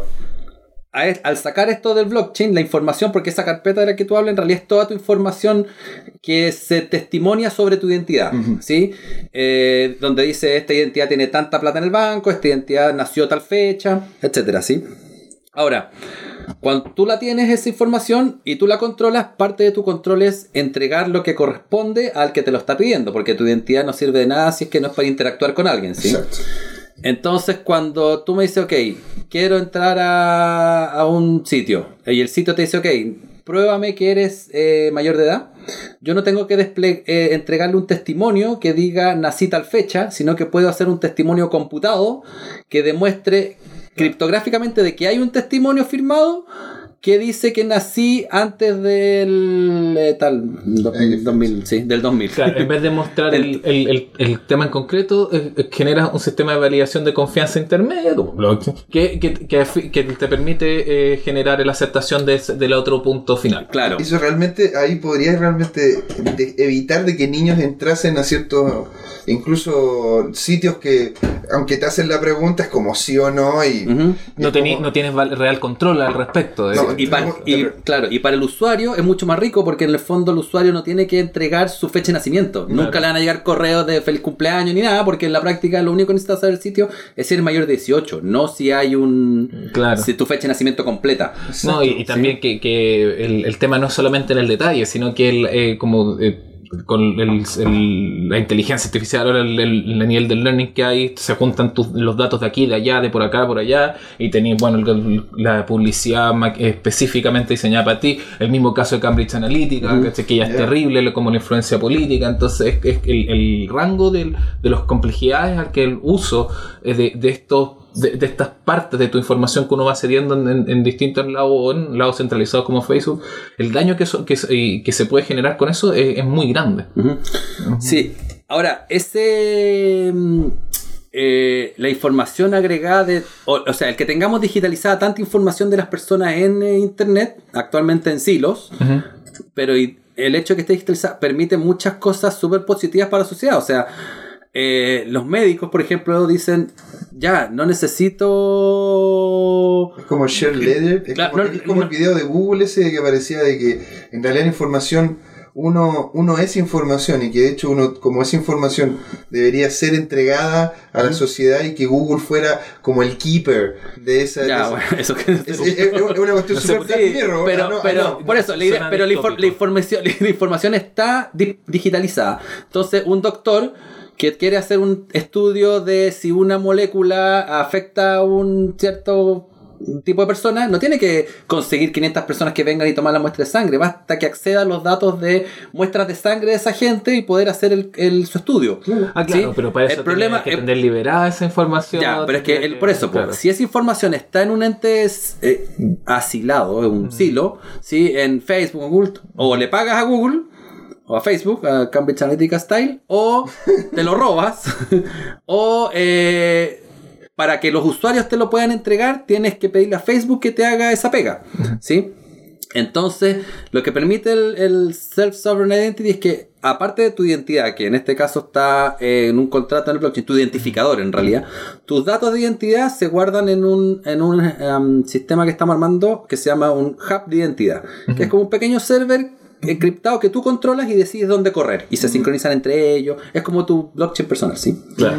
al sacar esto del blockchain, la información, porque esa carpeta de la que tú hablas en realidad es toda tu información que se testimonia sobre tu identidad, ¿sí? Eh, donde dice esta identidad tiene tanta plata en el banco, esta identidad nació tal fecha, etcétera, ¿sí? Ahora, cuando tú la tienes esa información y tú la controlas, parte de tu control es entregar lo que corresponde al que te lo está pidiendo, porque tu identidad no sirve de nada si es que no es para interactuar con alguien, ¿sí? Exacto. Entonces, cuando tú me dices, ok, quiero entrar a, a un sitio, y el sitio te dice, ok, pruébame que eres eh, mayor de edad, yo no tengo que eh, entregarle un testimonio que diga nací tal fecha, sino que puedo hacer un testimonio computado que demuestre criptográficamente de que hay un testimonio firmado que dice que nací antes del eh, tal do- está. 2000, sí, del 2000. Claro, en vez de mostrar el, el- el- el tema en concreto, eh, eh, generas un sistema de validación de confianza intermedio como blockchain, que, que, que, te permite eh, generar la aceptación de ese- del otro punto final. Claro. Eso realmente, ahí podría realmente de- evitar de que niños entrasen a ciertos, incluso sitios que, aunque te hacen la pregunta, es como sí o no, y... No, tení- como- no tienes real control al respecto. de- No, Y para, y, claro, y para el usuario es mucho más rico porque en el fondo el usuario no tiene que entregar su fecha de nacimiento. Nunca le van a llegar correos de feliz cumpleaños ni nada porque en la práctica lo único que necesita saber el sitio es ser mayor de 18, no si hay un... Claro. Si tu fecha de nacimiento completa. No, y, y también que, que el, el tema no es solamente en el detalle, sino que el, eh, como eh, con el- el- la inteligencia artificial, ahora el, el- el nivel del learning que hay, se juntan tus- los datos de aquí, de allá, de por acá, por allá, y tenéis, bueno, la publicidad específicamente diseñada para ti. El mismo caso de Cambridge Analytica, que ya es terrible, como la influencia política. Entonces, es, es el, rango del- de las complejidades al que el uso de, de estos de, de estas partes de tu información que uno va cediendo en, en- en distintos lados o en lados centralizados como Facebook, el daño que, eso- que, se- y que se puede generar con eso es, es muy grande. Sí, ahora, ese... mm, eh, la información agregada de, o, o sea, el que tengamos digitalizada tanta información de las personas en eh, internet, actualmente en silos, pero el hecho de que esté digitalizada permite muchas cosas súper positivas para la sociedad. O sea, eh, los médicos, por ejemplo, dicen, ya, no necesito... Es como share ledger, es Claro, como, no, es como el video de Google ese que parecía de que en realidad la información, uno, uno es información y que de hecho uno como es información debería ser entregada a la sociedad y que Google fuera como el keeper de esa... de Ya, esa- eso que... es, es- es- es una cuestión No súper Sí, pero, ah, no, pero no. por eso, la idea- pero la, infor- distópico. la información, la información está di- digitalizada. Entonces, un doctor que quiere hacer un estudio de si una molécula afecta a un cierto tipo de persona, no tiene que conseguir 500 personas que vengan y tomar la muestra de sangre, basta que acceda a los datos de muestras de sangre de esa gente y poder hacer el, el- su estudio. Ah, claro, ¿Sí? pero para eso el problema que es- tener liberada esa información. ya, pero es que el- por eso, claro. si esa información está en un ente eh, asilado, en un silo, ¿sí? en Facebook o Google, o le pagas a Google o a Facebook, a Cambridge Analytica Style, o te lo robas, o eh, para que los usuarios te lo puedan entregar, tienes que pedirle a Facebook que te haga esa pega. ¿Sí? Entonces, lo que permite el, el Self-Sovereign Identity es que, aparte de tu identidad, que en este caso está eh, en un contrato en el blockchain, tu identificador en realidad, tus datos de identidad se guardan en un, en un em, sistema que estamos armando que se llama un hub de identidad, que es como un pequeño server encriptado que tú controlas y decides dónde correr y se sincronizan entre ellos. Es como tu blockchain personal, ¿sí? Claro.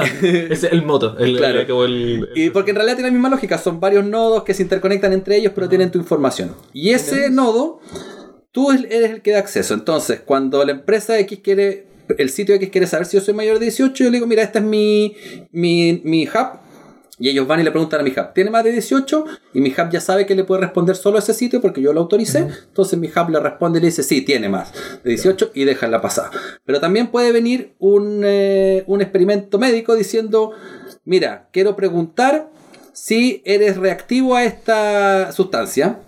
es el moto. El, Claro. el- el- Y porque en realidad tiene la misma lógica, son varios nodos que se interconectan entre ellos, pero tienen tu información. Y ese nodo, tú eres el que da acceso. Entonces, cuando la empresa X quiere, el sitio X quiere saber si yo soy mayor de 18, yo le digo, mira, este es mi, mi, mi hub. Y ellos van y le preguntan a mi hub, ¿tiene más de 18? Y mi hub ya sabe que le puede responder solo a ese sitio porque yo lo autoricé. Entonces mi hub le responde y le dice, sí, tiene más de 18 y déjala pasar. Pero también puede venir un, eh, un experimento médico diciendo, mira, quiero preguntar si eres reactivo a esta sustancia.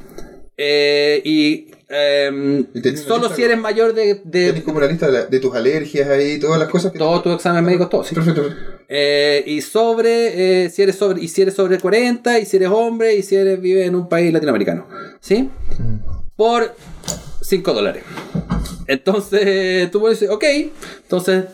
eh, y em, solo si eres mayor de, de Tienes como una lista de, la- de tus alergias ahí, todas las cosas que... todos tus exámenes médicos, todo, sí. Perfecto. Eh, y sobre, eh, si eres sobre, y si eres sobre 40, y si eres hombre, y si eres vive en un país latinoamericano. ¿Sí? Por 5 dólares. Entonces, tú puedes decir, ok, entonces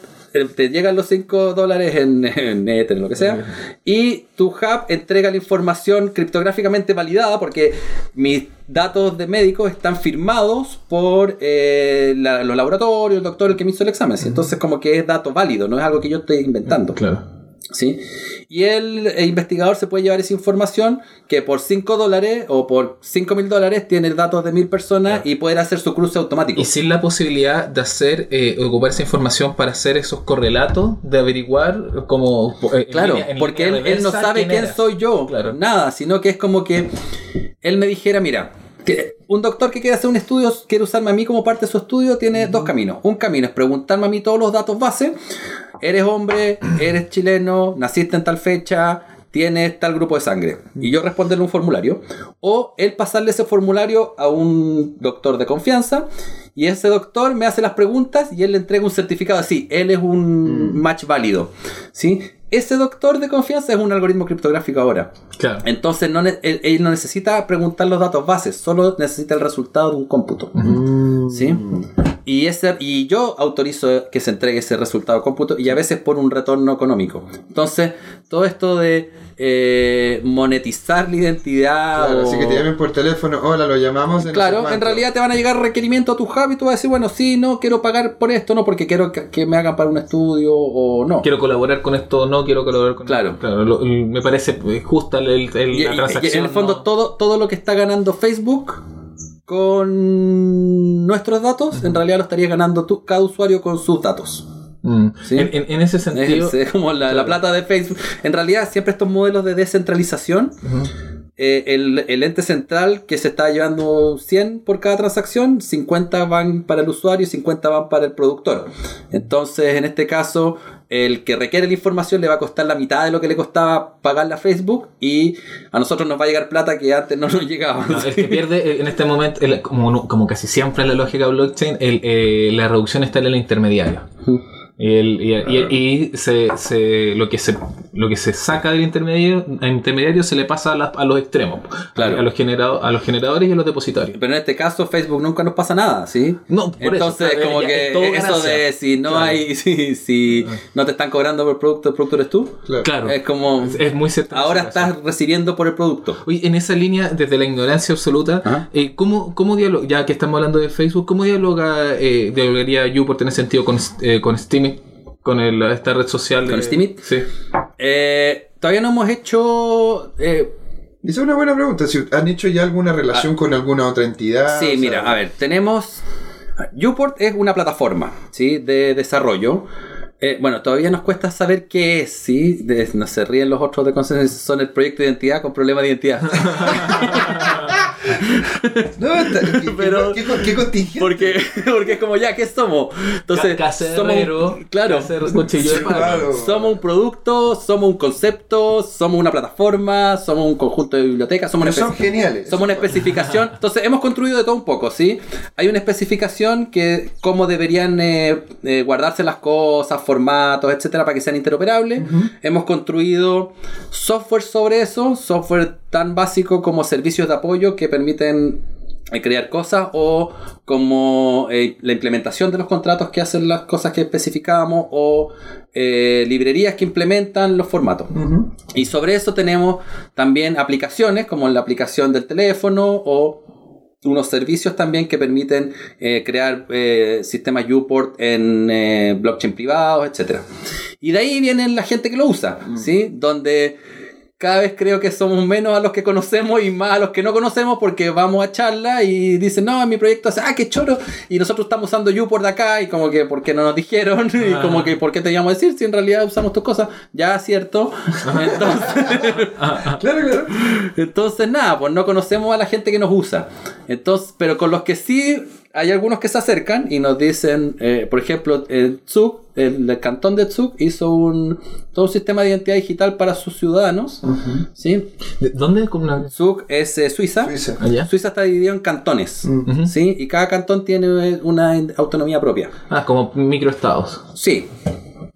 te llegan los 5 dólares en, en Ether, en lo que sea, y tu hub entrega la información criptográficamente validada porque mis datos de médicos están firmados por eh, la- los laboratorios, el doctor, el que me hizo el examen. Entonces, como que es dato válido, no es algo que yo estoy inventando. Claro. ¿Sí? Y el, eh, investigador se puede llevar esa información que por 5 dólares o por 5 mil dólares tiene datos de mil personas y poder hacer su cruce automático. Y sin la posibilidad de hacer, eh, ocupar esa información para hacer esos correlatos, de averiguar como... eh, Claro, línea- porque él, él no sabe quién soy yo, Claro. nada, sino que es como que él me dijera, mira, que un doctor que quiere hacer un estudio, quiere usarme a mí como parte de su estudio, tiene dos caminos. Un camino es preguntarme a mí todos los datos base, eres hombre, eres chileno, naciste en tal fecha, tienes tal grupo de sangre. Y yo responderle un formulario. O él pasarle ese formulario a un doctor de confianza y ese doctor me hace las preguntas y él le entrega un certificado así, él es un match válido. ¿sí? Ese doctor de confianza es un algoritmo criptográfico ahora. Claro. Entonces no él, él no necesita preguntar los datos bases, solo necesita el resultado de un cómputo. ¿Sí? Y, ese, y yo autorizo que se entregue ese resultado cómputo y a veces por un retorno económico. Entonces, todo esto de eh, monetizar la identidad. Claro, o- así que te llamen por teléfono, hola, lo llamamos. Claro, en realidad te van a llegar requerimientos a tu hub y tú vas a decir, bueno, sí, no, quiero pagar por esto, no, porque quiero que, me hagan para un estudio o no. Quiero colaborar con esto, no quiero colaborar con Claro. esto. Claro. lo- me parece justa el, el- Y, la y transacción. en el fondo ¿no? todo, todo lo que está ganando Facebook con nuestros datos, en realidad lo estaría ganando tú, cada usuario con sus datos. Mm. Sí. En, en- en ese sentido. Es, es como la, plata de Facebook. En realidad, siempre estos modelos de descentralización, eh, el, el ente central que se está llevando 100 por cada transacción, 50 van para el usuario y 50 van para el productor. Entonces, en este caso, el que requiere la información le va a costar la mitad de lo que le costaba pagarla a Facebook y a nosotros nos va a llegar plata que antes no nos llegaba. No, el que pierde eh, en este momento, el- como, como casi siempre en la lógica blockchain, el, eh, la reducción está en el intermediario. Y, el- y, y- y se, se- lo, que se, lo que se saca del intermediario, intermediario se le pasa a, las- a los extremos, Claro. a, los generado, a los generadores y a los depositarios. Pero en este caso, Facebook nunca nos pasa nada, ¿sí? No, por Entonces, eso, como ya que es todo eso de si no Claro. hay, si, si no te están cobrando por el producto, el producto eres tú. Claro. Claro, Es como, es, es muy cierto. ahora estás recibiendo por el producto. Oye, en esa línea, desde la ignorancia absoluta, eh, ¿cómo, cómo dialoga, ya que estamos hablando de Facebook, cómo dialoga, eh, dialogaría YouPort en ese sentido con, eh, con Steemit, con el- esta red social? ¿Con Steemit? Sí. Eh, todavía no hemos hecho... eh, Esa es una buena pregunta. Si han hecho ya alguna relación con alguna otra entidad. Ah. sí, o sea, mira, a ver, tenemos... Uport es una plataforma, ¿sí? De desarrollo. Eh, bueno, todavía nos cuesta saber qué es, ¿sí? De- no se ríen los otros de consenso, son el proyecto de identidad con problema de identidad. No, está- ¿qué, Pero- qué, qué, qué contingente? Porque, porque es como, ya, ¿qué somos? Entonces, somos, claro, cuchillo de claro. somos un producto, somos un concepto, somos una plataforma, somos un conjunto de bibliotecas, somos una Pero son geniales. Somos una especificación. Entonces, hemos construido de todo un poco, ¿sí? Hay una especificación que cómo deberían eh, eh, guardarse las cosas, formatos, etcétera, para que sean interoperables. Hemos construido software sobre eso, software tan básico como servicios de apoyo que permiten eh, crear cosas o como eh, la implementación de los contratos que hacen las cosas que especificábamos o eh, librerías que implementan los formatos. Y sobre eso tenemos también aplicaciones como la aplicación del teléfono o unos servicios también que permiten eh, crear eh, sistemas UPort en eh, blockchain privados, etc. Y de ahí viene la gente que lo usa, ¿sí? Donde cada vez creo que somos menos a los que conocemos y más a los que no conocemos porque vamos a charla y dicen, no, mi proyecto hace, ah, qué choro. Y nosotros estamos usando UPort de acá y como que, ¿por qué no nos dijeron? Y Ah. como que, ¿por qué te íbamos a decir si en realidad usamos tus cosas? Ya, cierto. Entonces, Claro, claro. entonces, nada, pues no conocemos a la gente que nos usa. Entonces, pero con los que sí hay algunos que se acercan y nos dicen, eh, por ejemplo, el Zug, el, el cantón de Zug hizo un todo un sistema de identidad digital para sus ciudadanos. ¿sí? ¿De- ¿Dónde una... Zug es eh, Suiza. Suiza. allá? Suiza está dividido en cantones. ¿sí? Y cada cantón tiene eh, una autonomía propia. Ah, como microestados. Sí.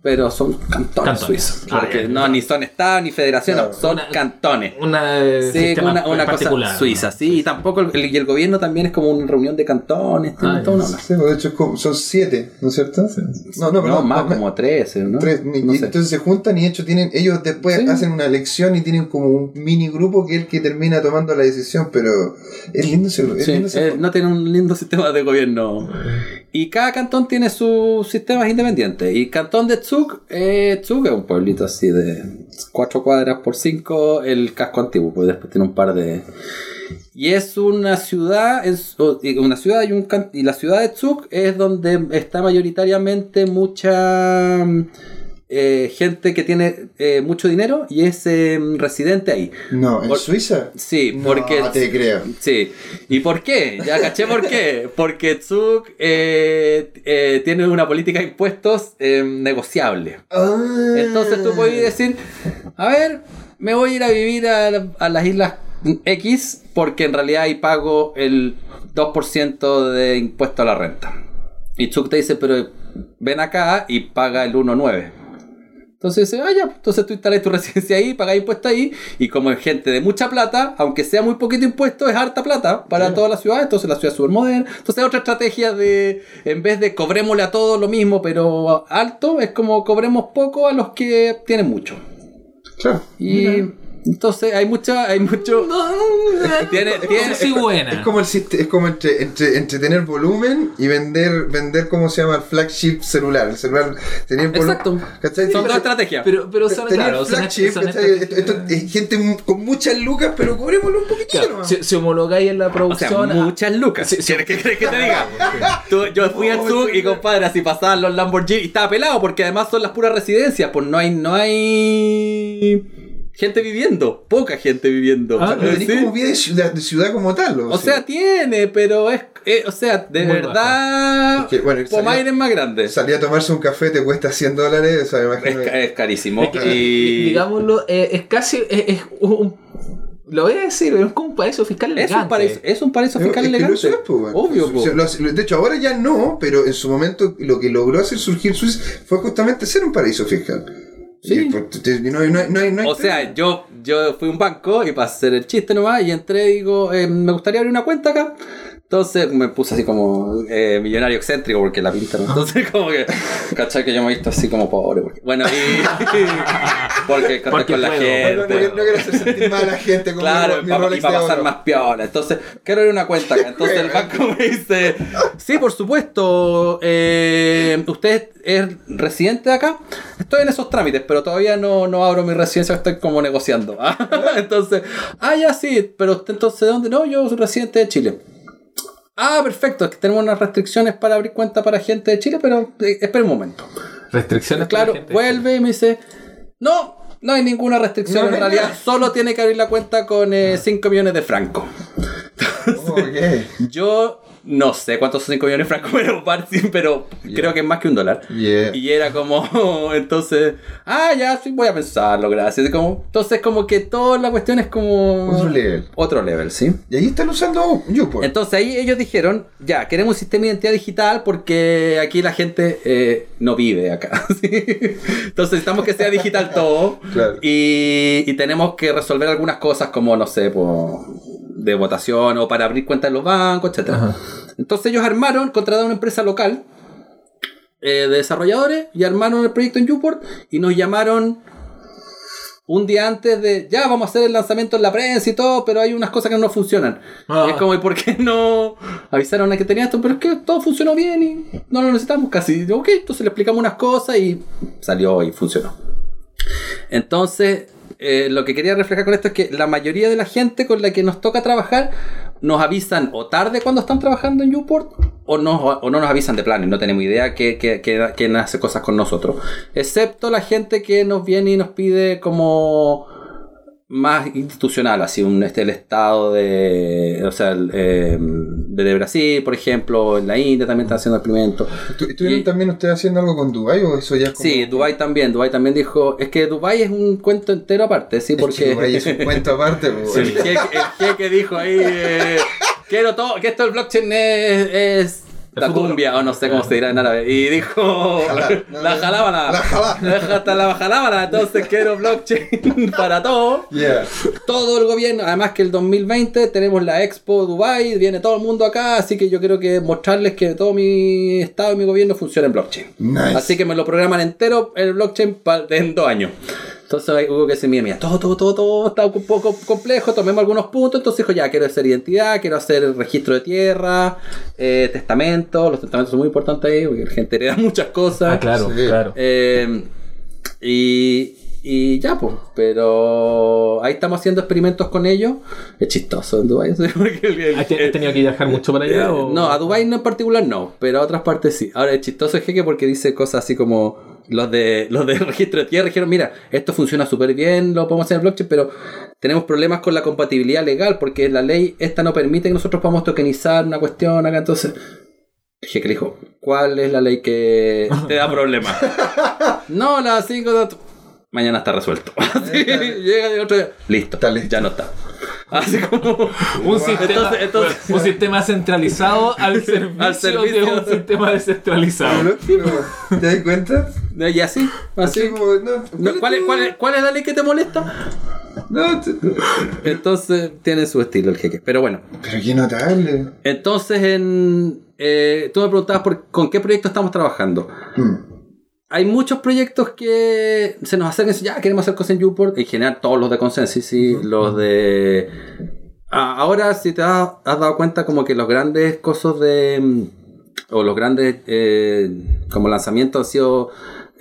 Pero son cantones, Cantones. suizos. Ah, Porque ya. no, ni son estados ni federaciones, Claro. son Una- cantones. Una, eh, Sí, sistema una, una cosa particular, suiza, ¿no? sí, y tampoco el, y el gobierno también es como una reunión de cantones, Ah, una- Sí, pues, de hecho son siete, ¿no es cierto? No, no, no, perdón, más como 13, ¿no? Tres, y No sé. entonces se juntan y hecho tienen, ellos después Sí. hacen una elección y tienen como un mini grupo que es el que termina tomando la decisión, pero es lindo es Sí, lindo ese- eh, no tiene un lindo sistema de gobierno. Y cada cantón tiene sus sistemas independientes. Y cantón de Zug, eh, es un pueblito así de 4 cuadras por 5, el casco antiguo, pues después tiene un par de... Y es una ciudad, es una ciudad y un y la ciudad de Zug es donde está mayoritariamente mucha mm, eh, gente que tiene eh, mucho dinero y es eh, residente ahí. No, ¿en Por- Suiza? Sí, No, porque te creo. Sí. ¿Y por qué? Ya caché por qué. Porque Zug eh, tiene una política de impuestos eh, negociable. Ah. Entonces tú puedes decir, a ver, me voy a ir a vivir a, a las islas X porque en realidad ahí pago el 2% de impuesto a la renta. Y Zug te dice, pero ven acá y paga el 1,9%. Entonces dice, ah, ya, entonces tú instalas tu residencia ahí, pagas impuestos ahí, y como es gente de mucha plata, aunque sea muy poquito impuesto, es harta plata para toda la ciudad, entonces la ciudad es súper moderna. Entonces otra estrategia de, en vez de cobrémosle a todos lo mismo, pero alto, es como cobremos poco a los que tienen mucho. Claro. Y entonces hay mucha, hay mucho... Tiene, tiene, Sí, buena. Es como, el, es como entre, entre, entre tener volumen y vender, vender ¿cómo se llama? El flagship celular. El celular, tener volumen. Exacto. ¿Cachai? Son dos estrategias. Pero, pero son, Tener claro, son- flagship, son Esto, esto es gente mu- con muchas lucas, pero cobrémoslo un poquitito Claro, nomás. si homologáis en la O sea, producción. ah, muchas lucas. Sí, sí. ¿Quieres que, quieres que te diga? Tú- yo fui al Oh, Zug sí, y compadre, así pasaban los Lamborghini y estaba pelado porque además son las puras residencias, pues no hay, no hay gente viviendo, poca gente viviendo. Ah, No tenés ¿Sí? como vida de ciudad, de ciudad como tal. O sea, tiene, pero es, eh, o sea, de Muy verdad, Es que, bueno, salía- es más grande. Salir a tomarse un café te cuesta 100 dólares, o sea, me Es, es carísimo. Es que, y Digámoslo, eh, es casi. Es, es un- lo voy a decir, es como un paraíso fiscal es elegante. un paraíso, es un paraíso fiscal Es que elegante. lo es, pues, bueno. Obvio, pues. lo- De hecho, ahora ya no, pero en su momento lo que logró hacer surgir Suiza fue justamente ser un paraíso fiscal. Sí. No no no O sea, yo, yo fui a un banco y para hacer el chiste nomás y entré y digo, eh, me gustaría abrir una cuenta acá. Entonces me puse así como eh, millonario excéntrico porque la pinta, ¿no? Entonces como que, ¿cachai? Que yo me he visto así como pobre. Porque, bueno, y... porque conté Porque con la puedo. gente. no, no, no quiero hacer sentir mal a la gente como Claro, mi, mi pa- y para pasar oro. más piola. Entonces, quiero abrir una cuenta acá. Entonces el banco me dice, sí, por supuesto, eh, ¿usted es residente de acá? Estoy en esos trámites, pero todavía no, no abro mi residencia, estoy como negociando. entonces, ah, ya sí, pero usted entonces, ¿de dónde? No, yo soy residente de Chile. Ah, perfecto, es que tenemos unas restricciones para abrir cuenta para gente de Chile, pero eh, espera un momento. Restricciones para Claro, la gente. vuelve y me dice, no, no hay ninguna restricción, No, en realidad no. solo tiene que abrir la cuenta con 5 millones de francos. Ok. Yo no sé cuántos son 5 millones de francos pero, pero creo que es más que un dólar. Yeah. Y era como, entonces, ah, ya, sí, voy a pensarlo, gracias. Y como, entonces, como que toda la cuestión es como. Otro level. Otro level, sí. Y ahí están usando YouPorn. Entonces ahí ellos dijeron, ya, queremos un sistema de identidad digital porque aquí la gente eh, no vive acá. ¿sí? Entonces necesitamos que sea digital todo. Claro. Y, y tenemos que resolver algunas cosas como, no sé, po, de votación o para abrir cuentas en los bancos, etc. Ajá. Entonces ellos armaron, contrataron una empresa local eh, de desarrolladores y armaron el proyecto en Uport y nos llamaron un día antes de, ya vamos a hacer el lanzamiento en la prensa y todo, pero hay unas cosas que no funcionan. Ah. Y es como, ¿y por qué no avisaron a que tenía esto? Pero es que todo funcionó bien y no lo necesitamos casi. Ok, entonces le explicamos unas cosas y salió y funcionó. Entonces, eh, lo que quería reflejar con esto es que la mayoría de la gente con la que nos toca trabajar nos avisan o tarde cuando están trabajando en Uport o no, o no nos avisan de plano y no tenemos idea que, que, que, hace cosas con nosotros. Excepto la gente que nos viene y nos pide como más institucional, así un este el estado de, o sea, el, eh, de, Brasil, por ejemplo, en la India también están haciendo experimentos. ¿Estu- ¿Estuvieron Y- también ustedes haciendo algo con Dubai o eso ya es como... Sí, Dubai también, Dubai también dijo, es que Dubai es un cuento entero aparte, sí, Es porque que Dubái es un cuento aparte. Sí, el, jeque, el jeque dijo ahí eh, quiero todo, que esto el blockchain es, es la cumbia, o no sé cómo se dirá en árabe. Y dijo la jalábana. La jalá. Deja hasta la jalábana, entonces quiero blockchain para todo. Yeah. Todo el gobierno, además que el 2020 tenemos la Expo Dubai, viene todo el mundo acá, así que yo quiero que mostrarles que todo mi estado y mi gobierno funciona en blockchain. Nice. Así que me lo programan entero el blockchain en dos años. Entonces ahí hubo que decir, mira, mira, todo, todo, todo, todo está un poco complejo, tomemos algunos puntos. Entonces dijo, ya, quiero hacer identidad, quiero hacer el registro de tierra, eh, testamento. Los testamentos son muy importantes ahí, porque la gente hereda muchas cosas. Ah, claro, Sí. claro. Eh, y, y ya, pues. Pero ahí estamos haciendo experimentos con ellos. Es chistoso en Dubái. ¿Has te- has tenido que viajar mucho para allá? o- Eh, no, a Dubai no en particular no, pero a otras partes sí. Ahora es chistoso el jeque porque dice cosas así como los de los de registro de tierra dijeron, mira, esto funciona súper bien, lo podemos hacer en blockchain, pero tenemos problemas con la compatibilidad legal porque la ley esta no permite que nosotros podamos tokenizar una cuestión acá, entonces el jeque le dijo, ¿cuál es la ley que te da problemas? no, la 5 Mañana está resuelto. Llega el otro día. Listo. Está listo. Ya no está. Así como. Un sistema, Entonces- entonces- un sistema centralizado al servicio, Al servicio. de un sistema descentralizado. ¿Te das cuenta? Y así. Así. Así como, no, ¿cuál, es, cuál, es, cuál es la ley que te molesta? No, Entonces tiene su estilo el jeque. Pero bueno. Pero qué notable. Entonces en, eh, tú me preguntabas por, con qué proyecto estamos trabajando. Hmm. Hay muchos proyectos que se nos acercan y dicen, ya queremos hacer cosas en Uport. En general todos los de Consensus, sí. Los de... Ah, ahora si te has, has dado cuenta como que los grandes cosas de... mm, O los grandes eh, como lanzamientos han sido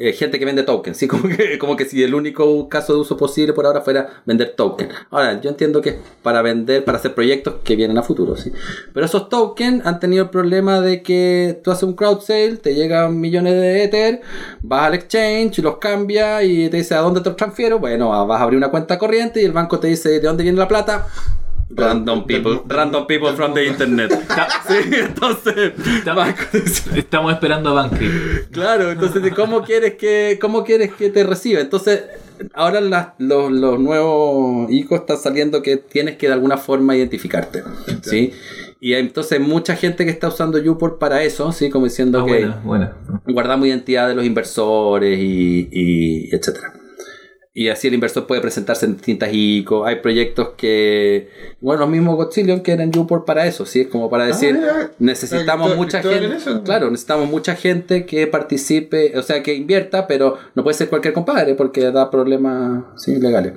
eh, gente que vende tokens, ¿sí? Como que, como que si el único caso de uso posible por ahora fuera vender tokens. Ahora, yo entiendo que es para vender, para hacer proyectos que vienen a futuro, ¿sí? Pero esos tokens han tenido el problema de que tú haces un crowd sale, te llegan millones de Ether, vas al exchange, los cambias y te dice a dónde te los transfiero. Bueno, vas a abrir una cuenta corriente y el banco te dice de dónde viene la plata. Random people, random people from the internet. Sí, entonces, Estamos esperando a Banky. Claro, entonces ¿de ¿cómo quieres que cómo quieres que te reciba? Entonces, ahora las- los, los nuevos ICO están saliendo que tienes que de alguna forma identificarte, ¿sí? Y entonces mucha gente que está usando Uport para eso, ¿sí? Como diciendo Ah, que buena, buena. guardamos identidad de los inversores y, y etcétera. Y así el inversor puede presentarse en distintas ICO. Hay proyectos que, bueno, los mismos Godzillion que eran Uport para eso, ¿sí? Es como para decir, mira. necesitamos mucha gente. Claro, necesitamos mucha gente que participe, o sea, que invierta, pero no puede ser cualquier compadre porque da problemas sí, legales.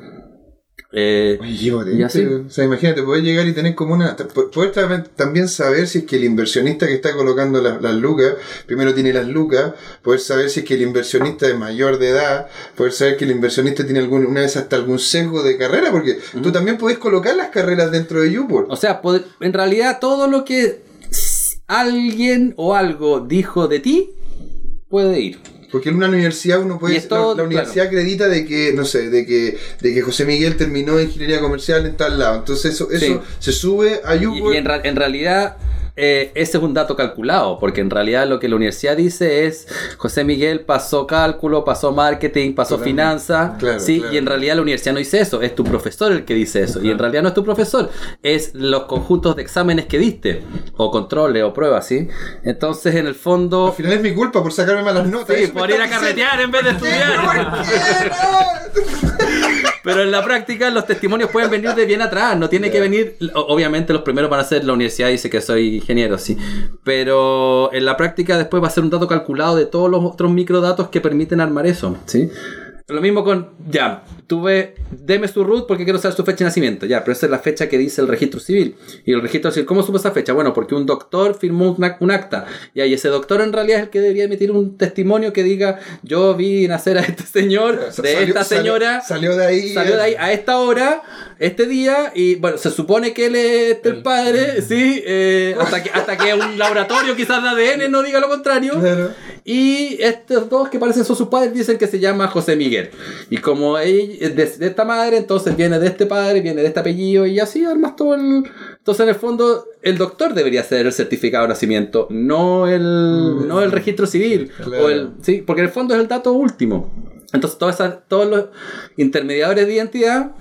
Eh, Oye. Y así. O sea, imagínate, poder llegar y tener como una. Poder tam- también saber si es que el inversionista que está colocando las, las lucas, primero tiene las lucas, poder saber si es que el inversionista es mayor de edad, poder saber que el inversionista tiene algún, una vez hasta algún sesgo de carrera, porque tú también puedes colocar las carreras dentro de Uport. O sea, en realidad todo lo que alguien o algo dijo de ti puede ir. Porque en una universidad uno puede... esto, la, la universidad acredita de que, no sé, de que, de que José Miguel terminó ingeniería comercial en tal lado. Entonces eso, eso Sí. se sube a Y, YouPorn. y en realidad eh, ese es un dato calculado, porque en realidad lo que la universidad dice es José Miguel pasó cálculo, pasó marketing, pasó finanzas, Claro, sí, claro. y en realidad la universidad no dice eso, es tu profesor el que dice eso, y en realidad no es tu profesor, es los conjuntos de exámenes que diste, o controles o pruebas, ¿sí? Entonces en el Al fondo... final es mi culpa por sacarme malas notas. Sí, por ir a diciendo. carretear en vez de estudiar. Pero en la práctica los testimonios pueden venir de bien atrás, no tiene que venir, obviamente los primeros van a ser la universidad dice que soy ingeniero, sí, pero en la práctica después va a ser un dato calculado de todos los otros microdatos que permiten armar eso, ¿sí? Lo mismo con, ya, tuve, deme su root porque quiero saber su fecha de nacimiento, ya, pero esa es la fecha que dice el registro civil. Y el registro civil, ¿cómo supo esa fecha? Bueno, porque un doctor firmó un acta, y ahí ese doctor en realidad es el que debería emitir un testimonio que diga, yo vi nacer a este señor, de Salió- esta salió- señora, Salió de ahí. Salió de ahí a esta hora, este día, y bueno, se supone que él es el padre, sí, eh, hasta, que, hasta que un laboratorio quizás de ADN no diga lo contrario. Claro. Y estos dos que parecen son sus padres dicen que se llama José Miguel. Y como ella es de, esta madre, entonces viene de este padre, viene de este apellido, y así armas todo el... Entonces en el fondo el doctor debería ser el certificado de nacimiento, no el, no el registro civil. Claro. O el, sí, porque en el fondo es el dato último. Entonces todas esas- todos los intermediadores de identidad,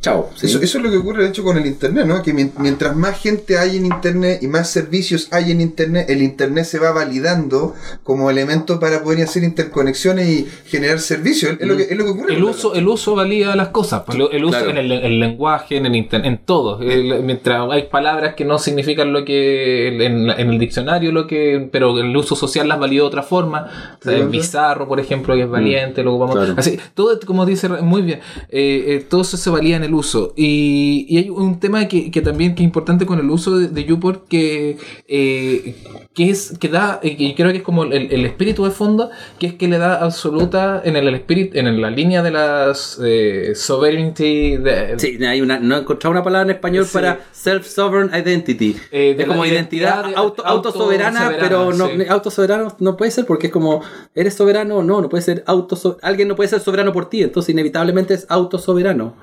chao. ¿sí? Eso, eso es lo que ocurre de hecho con el Internet, ¿no? Que mien- mientras más gente hay en Internet y más servicios hay en Internet, el Internet se va validando como elemento para poder hacer interconexiones y generar servicios. Es, lo, que, es lo que ocurre. El uso, el uso valida las cosas, pues, el uso Claro. en el, el lenguaje, en el internet, en todo. El- mientras hay palabras que no significan lo que en, el diccionario, lo que, pero el uso social las valida de otra forma. O sea, Sí, el sí. bizarro, por ejemplo, que es valiente, lo ocupamos. claro. Así, todo, como dice muy bien, eh, eh, todo eso se valía en el uso. Y, y hay un tema que, que también que es importante con el uso de, de que, eh, que es que da, eh, y creo que es como el, el espíritu de fondo, que es que le da absoluta en el, el espíritu, en la línea de las eh, sovereignty de, Sí, hay una, no he encontrado una palabra en español Sí. para self-sovereign identity. Eh, de es como identidad, identidad de- auto, autosoberana, pero no, sí. autosoberano no puede ser porque es como, ¿eres soberano? No, no puede ser autoso Alguien no puede ser soberano por ti, entonces inevitablemente es autosoberano.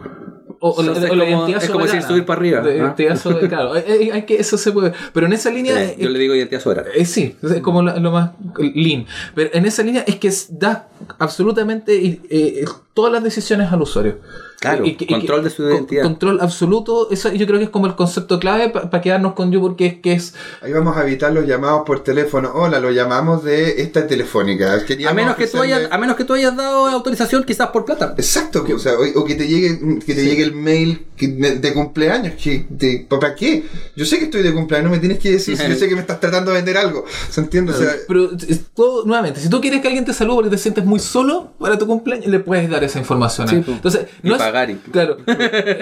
O, o o la es como- es como decir subir para arriba, De- identidad soberana, claro, eh, hay que, eso se puede. Pero en esa línea. Eh, yo le digo identidad soberana. Eh, sí, es como lo, lo más lean. Pero en esa línea es que da absolutamente eh, eh, todas las decisiones al usuario. Claro, Y control de su identidad. Control absoluto. Eso yo creo que es como el concepto clave para quedarnos con You, porque es que es. Ahí vamos a evitar los llamados por teléfono. Hola, lo llamamos de esta telefónica. Queríamos A menos, que tú hayas, a menos que tú hayas dado autorización quizás por plata. Exacto, o, sea, o, o que te llegue que te llegue el mail que- de, cumpleaños. Que, de- ¿Para qué? Yo sé que estoy de cumpleaños, no me tienes que decir si yo sé que me estás tratando de vender algo. ¿Se entiende? O sea, Pero todo, nuevamente, si tú quieres que alguien te salude porque te sientes muy solo para tu cumpleaños, le puedes dar esa información. Sí. Entonces, Y no es, pagar. Claro,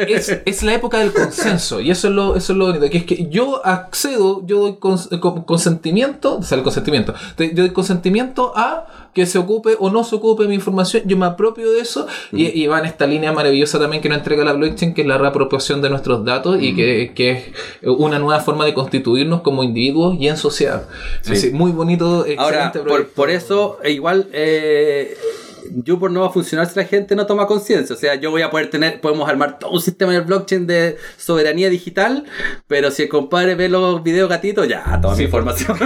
es, es la época del consenso y eso es lo, eso es lo bonito, que es que yo accedo, yo doy cons- con- consentimiento, o sea, el consentimiento, yo doy consentimiento a que se ocupe o no se ocupe mi información, yo me apropio de eso y, y va en esta línea maravillosa también que nos entrega la blockchain, que es la reapropiación de nuestros datos y que, que es una nueva forma de constituirnos como individuos y en sociedad. Así, muy bonito, excelente Ahora, por, por eso, e igual, eh, YouPorn no va a funcionar si la gente no toma conciencia. O sea, yo voy a poder tener, podemos armar todo un sistema el blockchain de soberanía digital, pero si el compadre ve los videos gatitos, ya, toda mi información.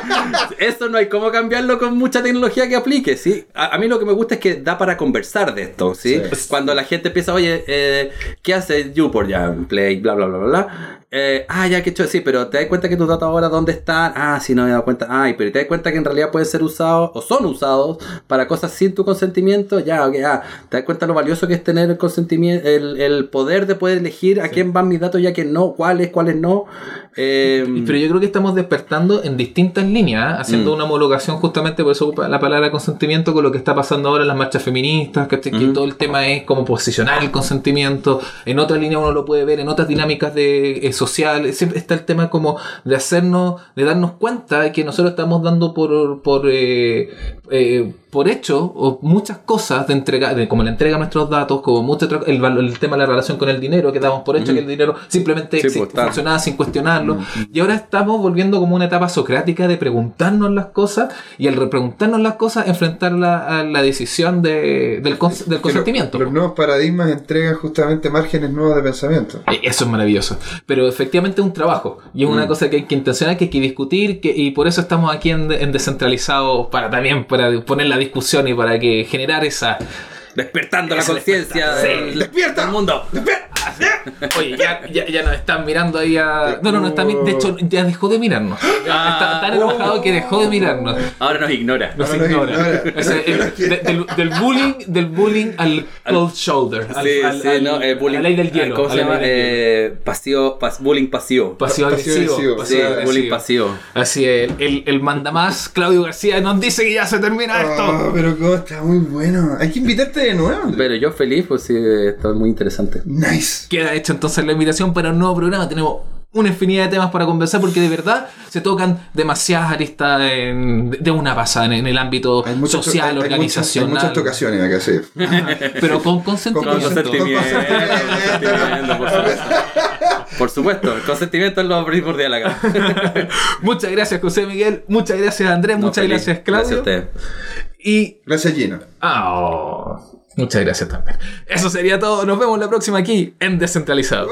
Eso no hay cómo cambiarlo con mucha tecnología que aplique, ¿sí? A, a mí lo que me gusta es que da para conversar de esto, ¿sí? Cuando la gente empieza, oye, eh, ¿qué hace YouPorn? Ya, Play, bla, bla, bla, bla. Eh, ah, ya que hecho, sí, pero te das cuenta que tus datos ahora dónde están. Ah, sí, no me he dado cuenta. Ay, pero te das cuenta que en realidad pueden ser usados o son usados para cosas sin tu consentimiento. Ya, ok, ah, te das cuenta lo valioso que es tener el consentimiento, el, el poder de poder elegir a quién van mis datos y a quién no, cuáles, cuáles no. Eh, Pero yo creo que estamos despertando en distintas líneas, ¿eh? haciendo Mm. una homologación justamente, por eso la palabra consentimiento, con lo que está pasando ahora en las marchas feministas, que Ujú. todo el tema es como posicionar el consentimiento. En otra línea uno lo puede ver, en otras dinámicas de eh, social, siempre está el tema como de hacernos, de darnos cuenta de que nosotros estamos dando por, por, eh, eh, por hecho o muchas cosas de entrega, de, como la entrega de nuestros datos, como mucho el, el tema de la relación con el dinero, que damos por hecho que el dinero simplemente Sí, existe, pues, funcionaba sin cuestionarlo. Y ahora estamos volviendo como una etapa socrática de preguntarnos las cosas y al repreguntarnos las cosas, enfrentar la, a la decisión de, del, cons- del consentimiento. Los nuevos paradigmas entregan justamente márgenes nuevos de pensamiento. Eh, Eso es maravilloso. Pero efectivamente es un trabajo. Y es una Mm. cosa que hay que intencionar, que hay que discutir. Que, y por eso estamos aquí en, en Descentralizado. Para también para poner la discusión y para que generar esa. Despertando la conciencia del, Sí. ¡Despierta! del mundo. Oye, ya, ya, ya nos están mirando ahí a. No, no, no, está, mi- de hecho, ya dejó de mirarnos. Ya está tan enojado que dejó de mirarnos. Ahora nos ignora. Nos Ahora nos ignora. ignora. O sea, el- de- del, del bullying, del bullying al cold shoulder. Al, Sí, al- sí, al- no, eh, bullying. a la ley del hielo. ¿Cómo se la llama? Eh, pasivo, pas- bullying pasivo. Pasivo agresivo. Sí, bullying pasivo. Así es, el, el mandamás Claudio García nos dice que ya se termina esto. Oh, pero cómo está muy bueno. Hay que invitarte de nuevo. Pero yo feliz, pues sí, esto es muy interesante. Nice. Queda hecha entonces la invitación para un nuevo programa. Tenemos una infinidad de temas para conversar porque de verdad se tocan demasiadas aristas en- de una pasada en, en el ámbito Hay muchas- social, hay- hay organizacional. Muchas, hay muchas tocaciones acá, sí. pero con Con consentimiento. consentimiento, consentimiento, por supuesto. Por supuesto, el consentimiento es lo primordial acá. muchas gracias, José Miguel. Muchas gracias, Andrés. No, muchas feliz. gracias, Claudio. Gracias a ustedes. Y Gracias, Gino. Ah, oh, muchas gracias también. Eso sería todo. Nos vemos la próxima aquí en Descentralizado.